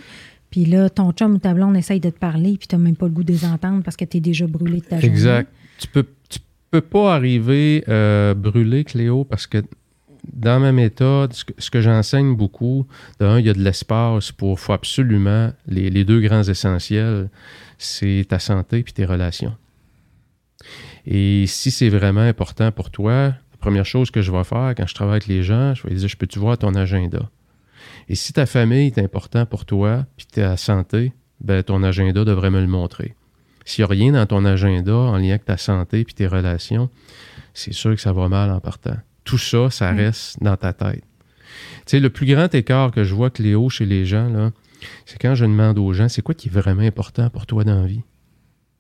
Puis là, ton chum ou ta blonde essaye de te parler, puis tu n'as même pas le goût de les entendre parce que tu es déjà brûlé de ta journée.
Exact. Tu peux, peux pas arriver euh, brûlé, Cléo, parce que dans ma méthode, ce que, j'enseigne beaucoup, d'un, il y a de l'espace pour, faut absolument, les, deux grands essentiels, c'est ta santé puis tes relations. Et si c'est vraiment important pour toi, première chose que je vais faire quand je travaille avec les gens, je vais dire, je peux-tu voir ton agenda? Et si ta famille est important pour toi, puis ta santé, ben ton agenda devrait me le montrer. S'il n'y a rien dans ton agenda en lien avec ta santé puis tes relations, c'est sûr que ça va mal en partant. Tout ça, ça
Mm.
reste dans ta tête. Tu sais, le plus grand écart que je vois, Cléo, chez les gens, là, c'est quand je demande aux gens, c'est quoi qui est vraiment important pour toi dans la vie?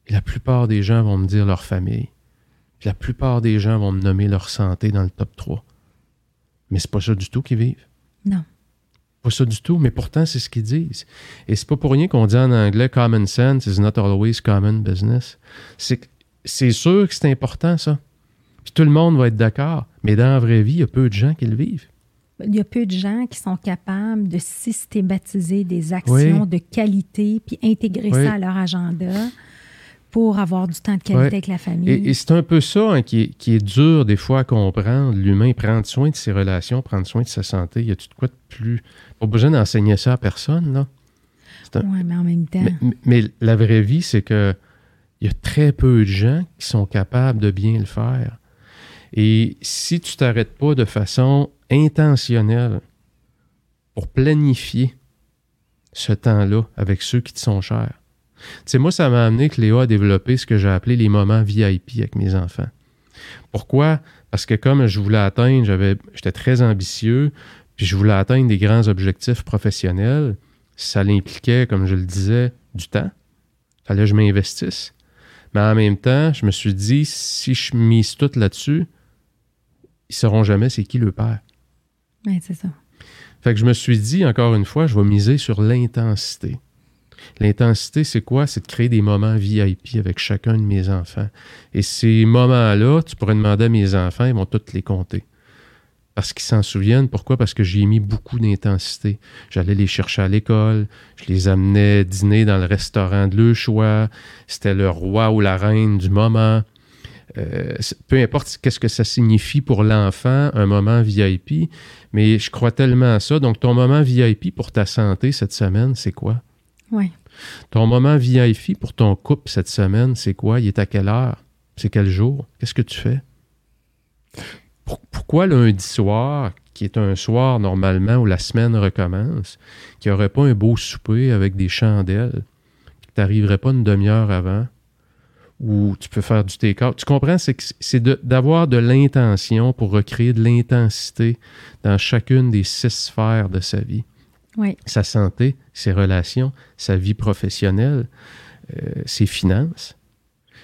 Et la plupart des gens vont me dire leur famille. Puis la plupart des gens vont me nommer leur santé dans le top 3. Mais c'est pas ça du tout qu'ils vivent.
Non.
Pas ça du tout, mais pourtant, c'est ce qu'ils disent. Et c'est pas pour rien qu'on dit en anglais common sense is not always common business. C'est sûr que c'est important, ça. Puis tout le monde va être d'accord. Mais dans la vraie vie, il y a peu de gens qui le vivent.
Il y a peu de gens qui sont capables de systématiser des actions
Oui.
de qualité puis intégrer
Oui.
ça à leur agenda pour avoir du temps de qualité
Ouais.
avec la famille.
Et, et c'est un peu ça hein, qui, est, qui est dur des fois à comprendre. L'humain, prendre soin de ses relations, prendre soin de sa santé, il y a tout de quoi de plus? Pas besoin d'enseigner ça à personne, là. Un-
Oui, mais en même temps.
Mais la vraie vie, c'est que il y a très peu de gens qui sont capables de bien le faire. Et si tu t'arrêtes pas de façon intentionnelle pour planifier ce temps-là avec ceux qui te sont chers. Tu sais, moi, ça m'a amené, Cléo, à développer ce que j'ai appelé les moments VIP avec mes enfants. Pourquoi? Parce que comme je voulais atteindre, j'avais, j'étais très ambitieux, puis je voulais atteindre des grands objectifs professionnels, ça l'impliquait, comme je le disais, du temps. Fallait que je m'investisse. Mais en même temps, je me suis dit, si je mise tout là-dessus, ils sauront jamais c'est qui le père.
Ouais, c'est ça.
Fait que je me suis dit, encore une fois, je vais miser sur l'intensité. L'intensité, c'est quoi? C'est de créer des moments VIP avec chacun de mes enfants. Et ces moments-là, tu pourrais demander à mes enfants, ils vont tous les compter. Parce qu'ils s'en souviennent. Pourquoi? Parce que j'y ai mis beaucoup d'intensité. J'allais les chercher à l'école, je les amenais dîner dans le restaurant de leur choix. C'était le roi ou la reine du moment. Euh, peu importe qu'est-ce que ça signifie pour l'enfant, un moment VIP, mais je crois tellement à ça. Donc, ton moment VIP pour ta santé cette semaine, c'est quoi?
Oui.
Ton moment VIP pour ton couple cette semaine, c'est quoi? Il est à quelle heure? C'est quel jour? Qu'est-ce que tu fais? Pour- pourquoi lundi soir, qui est un soir normalement où la semaine recommence, qu'il n'y aurait pas un beau souper avec des chandelles, que tu n'arriverais pas une demi-heure avant, ou tu peux faire du take-out. Tu comprends? C'est d'avoir de, l'intention pour recréer de l'intensité dans chacune des six sphères de sa vie. Sa santé, ses relations, sa vie professionnelle, euh, ses finances,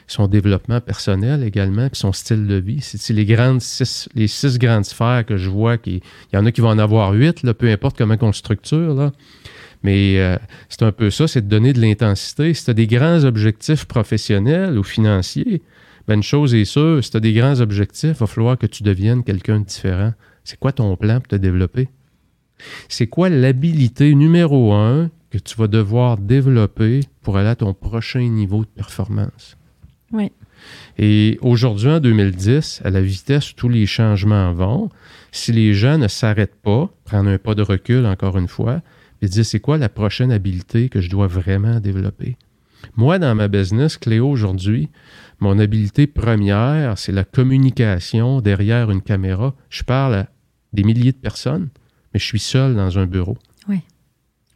son développement personnel également, puis son style de vie. C'est les six, les six grandes sphères que je vois. Il y en a qui vont en avoir huit, peu importe comment on structure. Mais euh, c'est un peu ça, c'est de donner de l'intensité. Si tu as des grands objectifs professionnels ou financiers, ben une chose est sûre, si tu as des grands objectifs, il va falloir que tu deviennes quelqu'un de différent. C'est quoi ton plan pour te développer? C'est quoi l'habilité numéro un que tu vas devoir développer pour aller à ton prochain niveau de performance?
Oui.
Et aujourd'hui, en 2010, à la vitesse où tous les changements vont, si les gens ne s'arrêtent pas, prennent un pas de recul encore une fois, et disent c'est quoi la prochaine habileté que je dois vraiment développer? Moi, dans ma business, Cléo, aujourd'hui, mon habileté première, c'est la communication derrière une caméra. Je parle à des milliers de personnes, mais je suis seul dans un bureau.
Oui.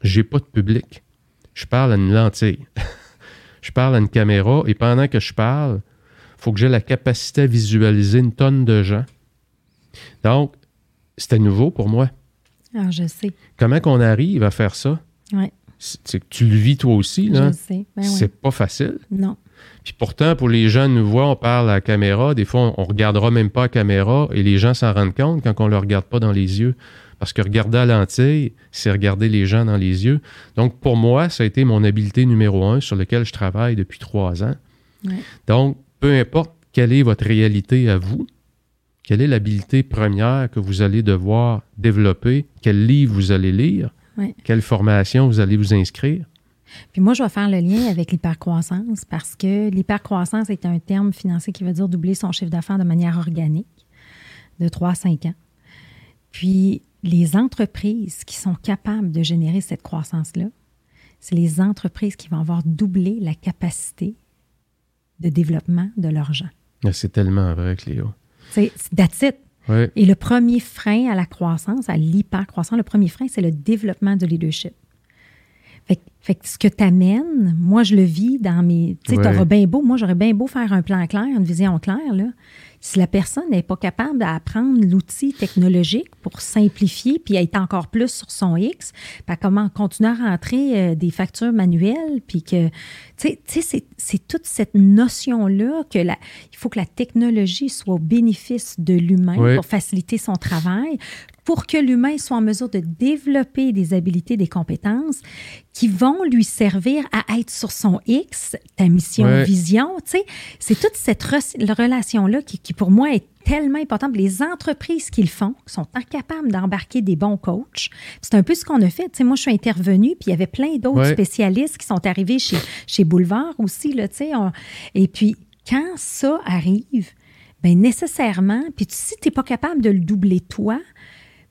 J'ai pas de public. Je parle à une lentille. je parle à une caméra et pendant que je parle, il faut que j'ai la capacité à visualiser une tonne de gens. Donc, c'était nouveau pour moi.
Ah, je sais.
Comment qu'on arrive à faire ça?
Oui.
Tu le vis toi aussi, là.
Je sais. Ben
c'est pas facile.
Non.
Puis pourtant, pour les gens nous voient, on parle à la caméra. Des fois, on, ne regardera même pas la caméra et les gens s'en rendent compte quand on ne le regarde pas dans les yeux. Parce que regarder à lentille, c'est regarder les gens dans les yeux. Donc, pour moi, ça a été mon habileté numéro un sur lequel je travaille depuis trois ans. Donc, peu importe quelle est votre réalité à vous, quelle est l'habileté première que vous allez devoir développer, quel livre vous allez lire, quelle formation vous allez vous inscrire.
Puis moi, je vais faire le lien avec l'hypercroissance parce que l'hypercroissance est un terme financier qui veut dire doubler son chiffre d'affaires de manière organique de 3 à 5 ans. Puis les entreprises qui sont capables de générer cette croissance-là, c'est les entreprises qui vont avoir doublé la capacité de développement de leur gens.
C'est tellement vrai, Cléo.
C'est it. Et le premier frein à la croissance, à l'hypercroissance, le premier frein, c'est le développement de leadership. Fait, que ce que tu amènes, moi, je le vis dans mes. Tu sais, t'auras bien beau, moi, j'aurais bien beau faire un plan clair, une vision claire, là. Si la personne n'est pas capable d'apprendre l'outil technologique pour simplifier puis être encore plus sur son X, pas comment continuer à rentrer euh, des factures manuelles, puis que, tu sais, c'est toute cette notion-là que la, il faut que la technologie soit au bénéfice de l'humain pour faciliter son travail, pour que l'humain soit en mesure de développer des habiletés, des compétences qui vont lui servir à être sur son X, ta mission, vision. Tu sais, c'est toute cette relation-là qui, qui, pour moi, est tellement importante. Les entreprises qui le font sont incapables d'embarquer des bons coachs. C'est un peu ce qu'on a fait. Tu sais, moi, je suis intervenue, puis il y avait plein d'autres spécialistes qui sont arrivés chez, chez Boulevard aussi. Là, tu sais, et puis, quand ça arrive, bien nécessairement, puis si tu n'es pas capable de le doubler toi,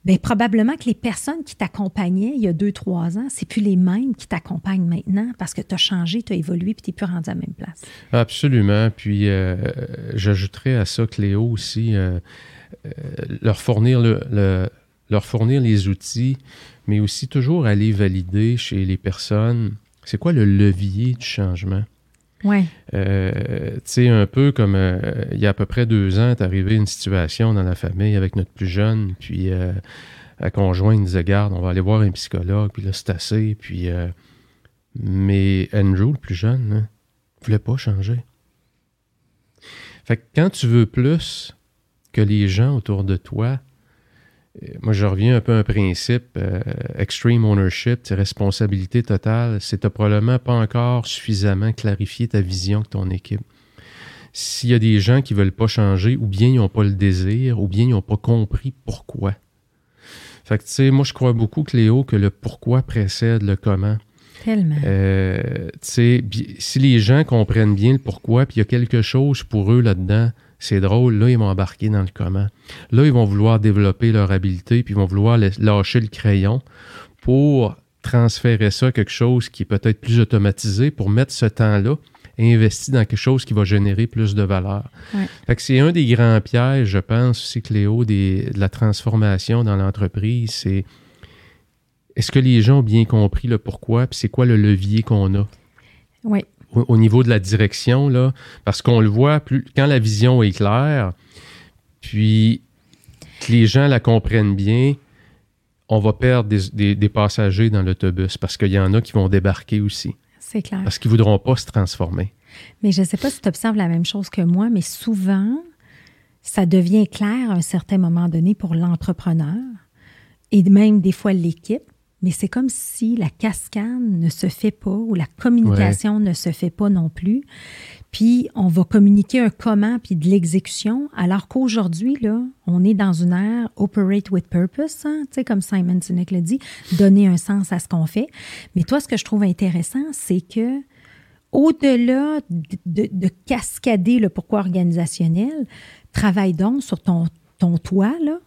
Bien, probablement que les personnes qui t'accompagnaient il y a deux, trois ans, c'est plus les mêmes qui t'accompagnent maintenant parce que tu as changé, tu as évolué puis tu n'es plus rendu à la même place.
Absolument. Puis, euh, j'ajouterais à ça, Cléo, aussi, euh, euh, leur, fournir le, leur fournir les outils, mais aussi toujours aller valider chez les personnes c'est quoi le levier du changement?
Ouais.
Euh, tu sais, un peu comme euh, il y a à peu près deux ans, est arrivé une situation dans la famille avec notre plus jeune, puis euh, la conjointe disait Garde, on va aller voir un psychologue, puis là, c'est assez. Puis, mais Andrew, le plus jeune, ne hein, voulait pas changer. Fait que quand tu veux plus que les gens autour de toi moi, je reviens un peu à un principe, euh, extreme ownership, responsabilité totale, c'est probablement pas encore suffisamment clarifié ta vision de ton équipe. S'il y a des gens qui veulent pas changer, ou bien ils n'ont pas le désir, ou bien ils n'ont pas compris pourquoi. Fait que, tu sais, moi, je crois beaucoup, Cléo, que le pourquoi précède le comment.
Tellement.
Euh, tu sais, si les gens comprennent bien le pourquoi, puis il y a quelque chose pour eux là-dedans, c'est drôle, là, ils vont embarquer dans le comment. Là, ils vont vouloir développer leur habileté, puis ils vont vouloir lâcher le crayon pour transférer ça à quelque chose qui est peut-être plus automatisé pour mettre ce temps-là investi dans quelque chose qui va générer plus de valeur. c'est un des grands pièges, je pense, aussi, Cléo, de la transformation dans l'entreprise, c'est est-ce que les gens ont bien compris le pourquoi, puis c'est quoi le levier qu'on a?
Oui.
Au, niveau de la direction, là, parce qu'on le voit, plus, quand la vision est claire, puis que les gens la comprennent bien, on va perdre des, passagers dans l'autobus parce qu'il y en a qui vont débarquer aussi.
C'est clair.
Parce qu'ils ne voudront pas se transformer.
Mais je ne sais pas si tu observes la même chose que moi, mais souvent, ça devient clair à un certain moment donné pour l'entrepreneur et même des fois l'équipe, mais c'est comme si la cascade ne se fait pas ou la communication ne se fait pas non plus. Puis on va communiquer un comment puis de l'exécution, alors qu'aujourd'hui, là, on est dans une ère operate with purpose, hein, tu sais, comme Simon Sinek l'a dit, donner un sens à ce qu'on fait. Mais toi, ce que je trouve intéressant, c'est que au-delà de, cascader le pourquoi organisationnel, travaille donc sur ton, ton toi, là,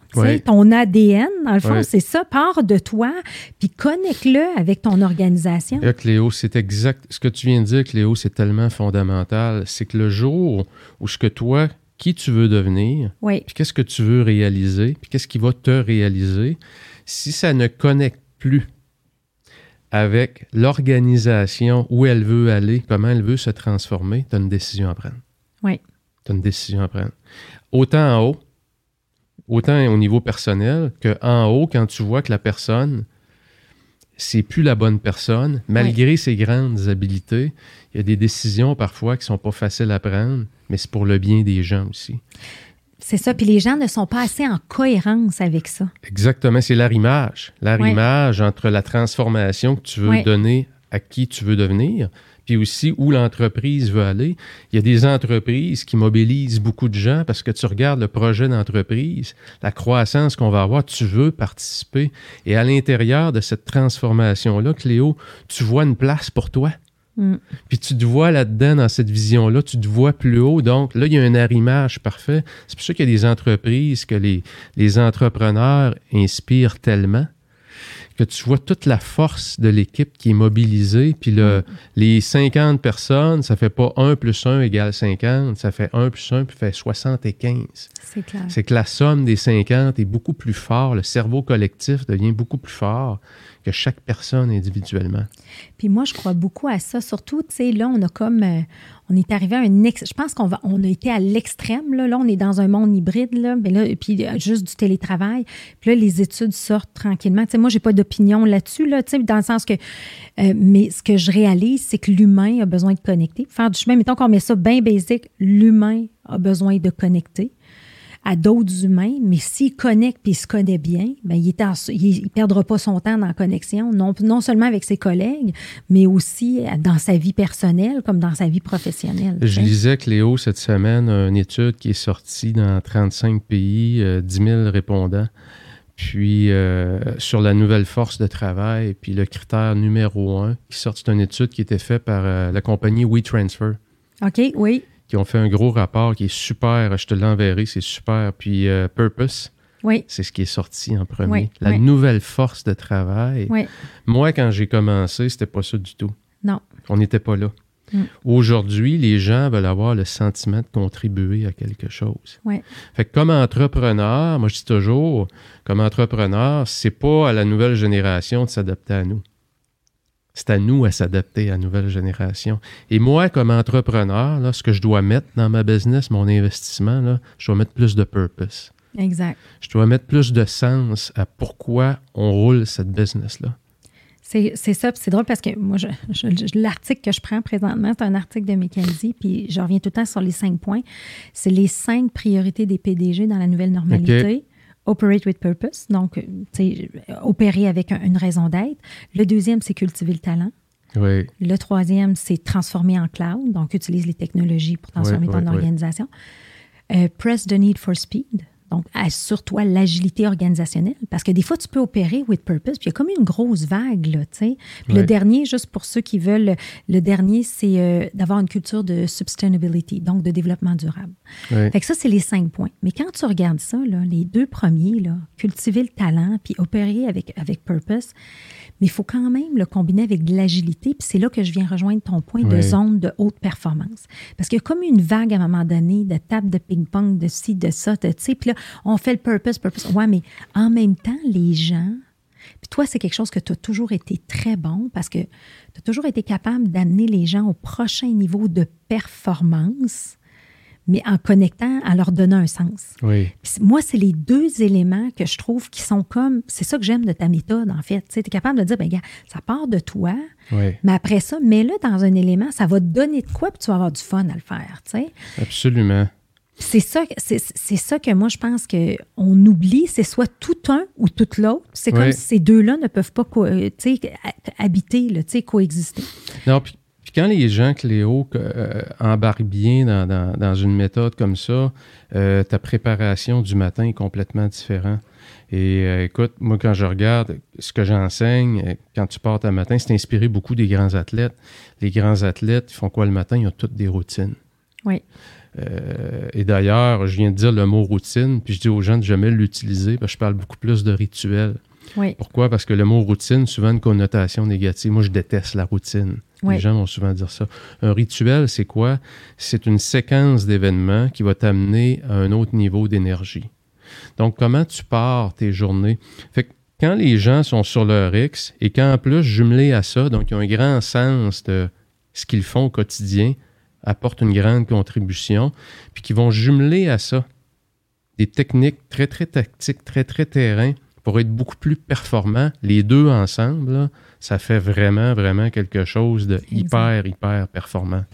ton ADN, dans le fond, c'est ça, part de toi, puis connecte-le avec ton organisation.
Là, Cléo, c'est exact. Ce que tu viens de dire, Cléo, c'est tellement fondamental. C'est que le jour où ce que toi, qui tu veux devenir, puis qu'est-ce que tu veux réaliser, puis qu'est-ce qui va te réaliser, si ça ne connecte plus avec l'organisation, où elle veut aller, comment elle veut se transformer, tu as une décision à prendre.
Oui.
Tu as une décision à prendre. Autant en haut, autant au niveau personnel qu'en haut, quand tu vois que la personne, c'est plus la bonne personne, malgré ses grandes habiletés, il y a des décisions parfois qui ne sont pas faciles à prendre, mais c'est pour le bien des gens aussi.
C'est ça. Puis les gens ne sont pas assez en cohérence avec ça.
Exactement. C'est l'arrimage. L'arrimage entre la transformation que tu veux donner à qui tu veux devenir, puis aussi où l'entreprise veut aller. Il y a des entreprises qui mobilisent beaucoup de gens parce que tu regardes le projet d'entreprise, la croissance qu'on va avoir, tu veux participer. Et à l'intérieur de cette transformation-là, Cléo, tu vois une place pour toi. Mm. Puis tu te vois là-dedans, dans cette vision-là, tu te vois plus haut. Donc là, il y a un arrimage parfait. C'est pour ça qu'il y a des entreprises que les, les entrepreneurs inspirent tellement que tu vois toute la force de l'équipe qui est mobilisée. Puis le, mm. les 50 personnes, ça fait pas 1 plus 1 égale 50, ça fait 1 plus 1 puis fait 75.
C'est clair.
C'est que la somme des 50 est beaucoup plus fort. Le cerveau collectif devient beaucoup plus fort que chaque personne individuellement.
Puis moi, je crois beaucoup à ça. Surtout, tu sais, là, on a comme. Euh, on est arrivé à un. Ex, je pense qu'on va, on a été à l'extrême. Là. là, on est dans un monde hybride, là, mais là, puis euh, juste du télétravail. Puis là, les études sortent tranquillement. Tu sais, moi, j'ai pas d'opinion là-dessus, là, tu sais, dans le sens que. Euh, mais ce que je réalise, c'est que l'humain a besoin de connecter. Faire du chemin, mettons qu'on met ça bien basique, l'humain a besoin de connecter à d'autres humains, mais s'il connecte il se connaît bien, bien, il ne perdra pas son temps dans la connexion, non, non seulement avec ses collègues, mais aussi dans sa vie personnelle comme dans sa vie professionnelle.
Je lisais, Cléo, cette semaine, une étude qui est sortie dans 35 pays, 10 euh, 000 répondants. Puis euh, sur la nouvelle force de travail, puis le critère numéro un qui sort, c'est une étude qui était faite par euh, la compagnie WeTransfer.
OK, oui
qui ont fait un gros rapport qui est super. Je te l'enverrai, c'est super. Puis euh, Purpose.
Oui.
C'est ce qui est sorti en premier. La nouvelle force de travail.
Oui.
Moi, quand j'ai commencé, c'était pas ça du tout.
Non.
On n'était pas là. Mm. Aujourd'hui, les gens veulent avoir le sentiment de contribuer à quelque chose. Fait que comme entrepreneur, moi je dis toujours, comme entrepreneur, c'est pas à la nouvelle génération de s'adapter à nous. C'est à nous à s'adapter à la nouvelle génération. Et moi, comme entrepreneur, là, ce que je dois mettre dans ma business, mon investissement, là, je dois mettre plus de purpose.
Exact.
Je dois mettre plus de sens à pourquoi on roule cette business-là.
C'est ça, c'est drôle parce que moi, l'article que je prends présentement, c'est un article de McKenzie, puis je reviens tout le temps sur les cinq points. C'est les cinq priorités des PDG dans la nouvelle normalité. Operate with purpose, donc opérer avec une raison d'être. Le deuxième, c'est cultiver le talent.
Oui.
Le troisième, c'est transformer en cloud, donc utilise les technologies pour transformer ton organisation. Euh, press the need for speed, donc, assure-toi l'agilité organisationnelle parce que des fois, tu peux opérer with purpose, puis il y a comme une grosse vague, là, tu sais. Le dernier, juste pour ceux qui veulent, le dernier, c'est euh, d'avoir une culture de sustainability, donc de développement durable. Fait que ça, c'est les cinq points. Mais quand tu regardes ça, là, les deux premiers, là, cultiver le talent, puis opérer avec, avec purpose, mais il faut quand même le combiner avec de l'agilité. Puis c'est là que je viens rejoindre ton point de zone de haute performance. Parce qu'il y a comme une vague à un moment donné de table de ping-pong, de ci, de ça, de tu sais. Puis là, on fait le purpose, purpose. Ouais, mais en même temps, les gens, puis toi, c'est quelque chose que tu as toujours été très bon parce que tu as toujours été capable d'amener les gens au prochain niveau de performance mais en connectant, en leur donnant un sens.
Oui.
moi, c'est les deux éléments que je trouve qui sont comme. C'est ça que j'aime de ta méthode, en fait. Tu es capable de dire, ben, gars, ça part de toi,
oui.
mais après ça, mets-le dans un élément, ça va te donner de quoi, puis tu vas avoir du fun à le faire. Tu sais.
Absolument.
C'est ça, c'est, ça que moi, je pense qu'on oublie, c'est soit tout un ou tout l'autre. C'est comme si ces deux-là ne peuvent pas co- habiter, là, coexister.
Non, puis quand les gens, Cléo, euh, embarquent bien dans, une méthode comme ça, euh, ta préparation du matin est complètement différente. Et euh, écoute, moi, quand je regarde ce que j'enseigne, quand tu pars un matin, c'est inspiré beaucoup des grands athlètes. Les grands athlètes, ils font quoi le matin? Ils ont toutes des routines.
Oui.
et d'ailleurs, je viens de dire le mot routine, puis je dis aux gens de jamais l'utiliser, parce que je parle beaucoup plus de rituel.
Oui.
Pourquoi? Parce que le mot routine, souvent une connotation négative. Moi, je déteste la routine. Les gens vont souvent dire ça. Un rituel, c'est quoi? C'est une séquence d'événements qui va t'amener à un autre niveau d'énergie. Donc, comment tu pars tes journées? Fait que quand les gens sont sur leur X et qu'en plus, jumelé à ça, donc ils ont un grand sens de ce qu'ils font au quotidien, apportent une grande contribution, puis qu'ils vont jumeler à ça des techniques très, très tactiques, très, très terrain pour être beaucoup plus performants, les deux ensemble, ça fait vraiment, vraiment quelque chose de hyper, hyper performant.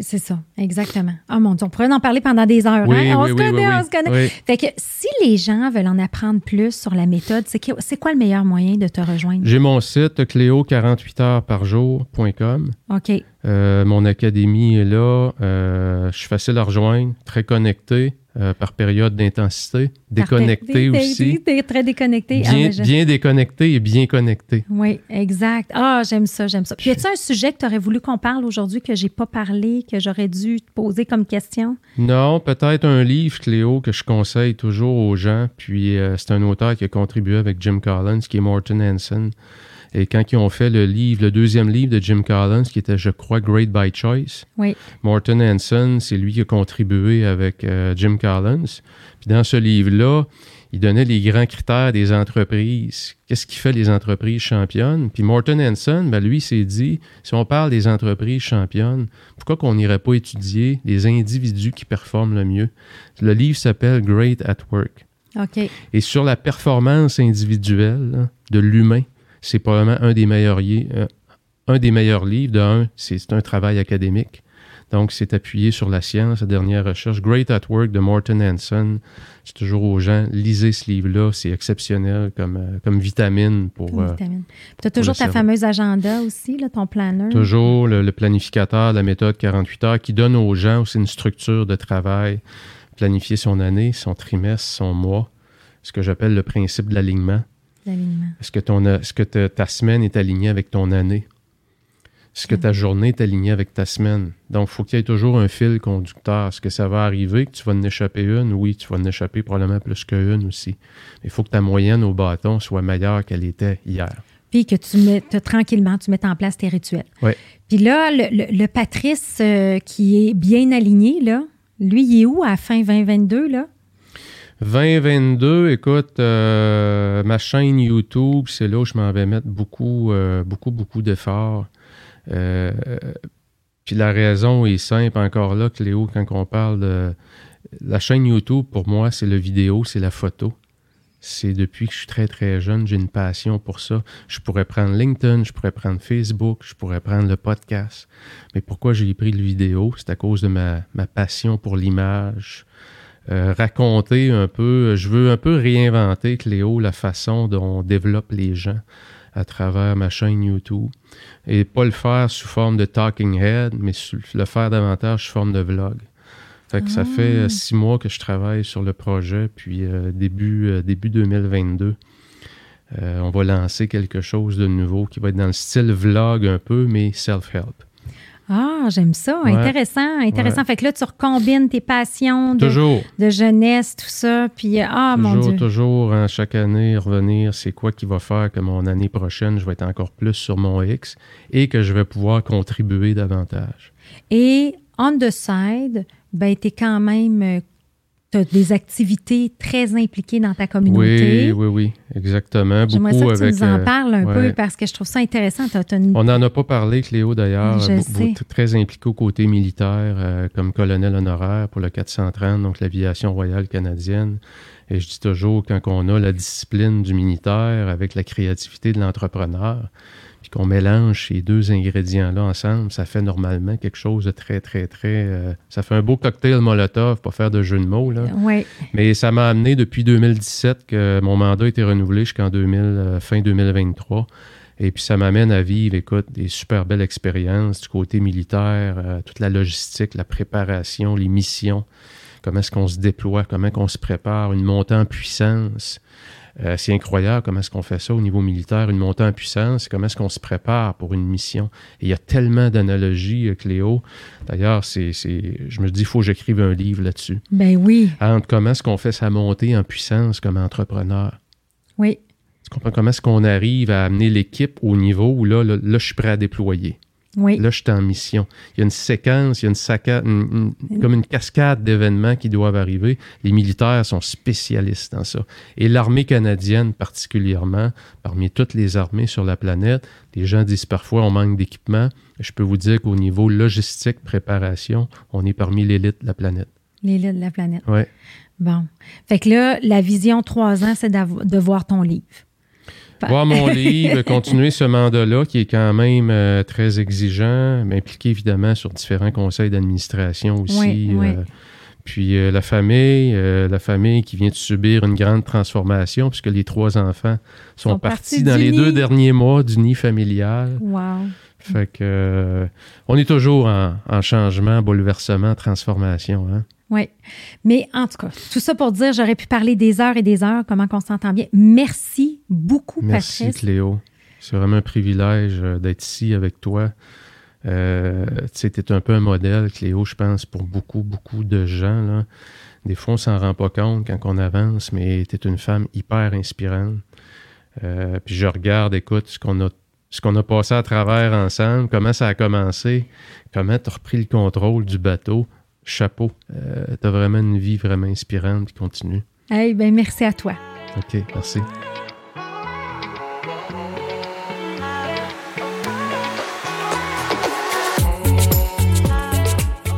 C'est ça, exactement. Oh mon Dieu, on pourrait en parler pendant des heures.
Oui,
hein? On
oui,
se
oui,
connaît, on se connaît. Fait que si les gens veulent en apprendre plus sur la méthode, c'est quoi le meilleur moyen de te rejoindre?
J'ai mon site cléo48heuresparjour.com.
OK.
Euh, mon académie est là. Euh, je suis facile à rejoindre, très connecté. Euh, par période d'intensité. Déconnecté aussi.
très déconnecté.
Bien, ah, bien, déconnecté et bien connecté.
Oui, exact. Ah, j'aime ça, j'aime ça. Puis, y a-t-il un sujet que tu aurais voulu qu'on parle aujourd'hui que j'ai pas parlé, que j'aurais dû te poser comme question?
Non, peut-être un livre, Cléo, que je conseille toujours aux gens. Puis, euh, c'est un auteur qui a contribué avec Jim Collins, qui est Morton Hansen. Et quand ils ont fait le livre, le deuxième livre de Jim Collins, qui était, je crois, Great by Choice,
oui.
Morton Hanson, c'est lui qui a contribué avec euh, Jim Collins. Puis dans ce livre-là, il donnait les grands critères des entreprises. Qu'est-ce qui fait les entreprises championnes? Puis Morton Hanson, ben lui, s'est dit, si on parle des entreprises championnes, pourquoi qu'on n'irait pas étudier les individus qui performent le mieux? Le livre s'appelle Great at Work.
OK.
Et sur la performance individuelle de l'humain, c'est probablement un des meilleurs, euh, un des meilleurs livres. De un, c'est un travail académique. Donc, c'est appuyé sur la science, la dernière recherche. Great at Work de Morton Hanson. C'est toujours aux gens, lisez ce livre-là. C'est exceptionnel comme, euh, comme vitamine pour.
Comme euh, vitamine. tu as toujours ta fameuse agenda aussi, là, ton planner.
Toujours le, planificateur, la méthode 48 heures qui donne aux gens aussi une structure de travail. Planifier son année, son trimestre, son mois. Ce que j'appelle le principe de l'alignement. Est-ce que, ton, ta semaine est alignée avec ton année? Est-ce que ta journée est alignée avec ta semaine? Donc, il faut qu'il y ait toujours un fil conducteur. Est-ce que ça va arriver que tu vas en échapper une? Oui, tu vas en échapper probablement plus qu'une aussi. Mais il faut que ta moyenne au bâton soit meilleure qu'elle était hier.
Puis que tu mettes tranquillement, tu mettes en place tes rituels.
Oui.
Puis là, le, Patrice euh, qui est bien aligné, là, lui, il est où à fin 2022, là?
2022, écoute, euh, ma chaîne YouTube, c'est là où je m'en vais mettre beaucoup, euh, beaucoup, beaucoup d'efforts. Euh, puis la raison est simple, encore là, Cléo, quand on parle de la chaîne YouTube, pour moi, c'est le vidéo, c'est la photo. C'est depuis que je suis très, très jeune, j'ai une passion pour ça. Je pourrais prendre LinkedIn, je pourrais prendre Facebook, je pourrais prendre le podcast. Mais pourquoi j'ai pris le vidéo? C'est à cause de ma, ma passion pour l'image, euh, raconter un peu, je veux un peu réinventer, Cléo, la façon dont on développe les gens à travers ma chaîne YouTube. Et pas le faire sous forme de talking head, mais le faire davantage sous forme de vlog. Fait que ça fait euh, ah. six mois que je travaille sur le projet, puis euh, début, début 2022, on va lancer quelque chose de nouveau qui va être dans le style vlog un peu, mais self-help.
Ah, j'aime ça. Intéressant, intéressant. Fait que là, tu recombines tes passions de, de jeunesse, tout ça. Puis, ah,
mon
Dieu.
Toujours, hein, chaque année, revenir, c'est quoi qui va faire que mon année prochaine, je vais être encore plus sur mon X et que je vais pouvoir contribuer davantage.
Et on the side, ben, tu es quand même euh, tu as des activités très impliquées dans ta communauté.
Oui, oui, oui, exactement.
J'aimerais ça que tu nous en euh, parles un peu parce que je trouve ça intéressant.
On n'en a pas parlé, Cléo, d'ailleurs. Très impliqué au côté militaire euh, comme colonel honoraire pour le 430, donc l'aviation royale canadienne. Et je dis toujours, quand on a la discipline du militaire avec la créativité de l'entrepreneur, puis qu'on mélange ces deux ingrédients-là ensemble, ça fait normalement quelque chose de très, très, très... Euh, ça fait un beau cocktail Molotov, pour faire de jeu de mots. Là. Mais ça m'a amené depuis 2017 que mon mandat a été renouvelé jusqu'en 2000, euh, fin 2023. Et puis ça m'amène à vivre, écoute, des super belles expériences du côté militaire, euh, toute la logistique, la préparation, les missions, comment est-ce qu'on se déploie, comment on se prépare, une montée en puissance. Euh, c'est incroyable comment est-ce qu'on fait ça au niveau militaire, une montée en puissance, comment est-ce qu'on se prépare pour une mission. Et il y a tellement d'analogies, euh, Cléo. D'ailleurs, c'est, je me dis, il faut que j'écrive un livre là-dessus.
Ben oui.
Entre comment est-ce qu'on fait sa montée en puissance comme entrepreneur.
Oui.
Tu comprends comment est-ce qu'on arrive à amener l'équipe au niveau où là, là, je suis prêt à déployer?
Oui.
Là, je suis en mission. Il y a une séquence, il y a une, comme une cascade d'événements qui doivent arriver. Les militaires sont spécialistes dans ça. Et l'armée canadienne particulièrement, parmi toutes les armées sur la planète, les gens disent parfois on manque d'équipement. Je peux vous dire qu'au niveau logistique, préparation, on est parmi l'élite de la planète.
L'élite de la planète.
Oui.
Bon. Fait que là, la vision trois ans, c'est de voir ton livre.
Voir mon livre, continuer ce mandat-là qui est quand même euh, très exigeant, m'impliquer évidemment sur différents conseils d'administration aussi.
Oui,
euh, puis euh, la famille, la famille qui vient de subir une grande transformation puisque les trois enfants sont, partis, dans les deux derniers mois du nid familial.
Wow.
Fait que on est toujours en, en changement, bouleversement, transformation. Hein?
Oui. Mais en tout cas, tout ça pour dire, j'aurais pu parler des heures et des heures, comment on s'entend bien. Merci beaucoup,
Merci,
Patrice.
Cléo. C'est vraiment un privilège euh, d'être ici avec toi. Euh, tu es un peu un modèle, Cléo, je pense, pour beaucoup, beaucoup de gens. Là. Des fois, on s'en rend pas compte quand on avance, mais tu es une femme hyper inspirante. Euh, puis je regarde, écoute, ce qu'on a ce qu'on a passé à travers ensemble, comment ça a commencé, comment tu as repris le contrôle du bateau chapeau. Euh, tu as vraiment une vie vraiment inspirante qui continue.
Eh ben merci à toi.
OK, merci.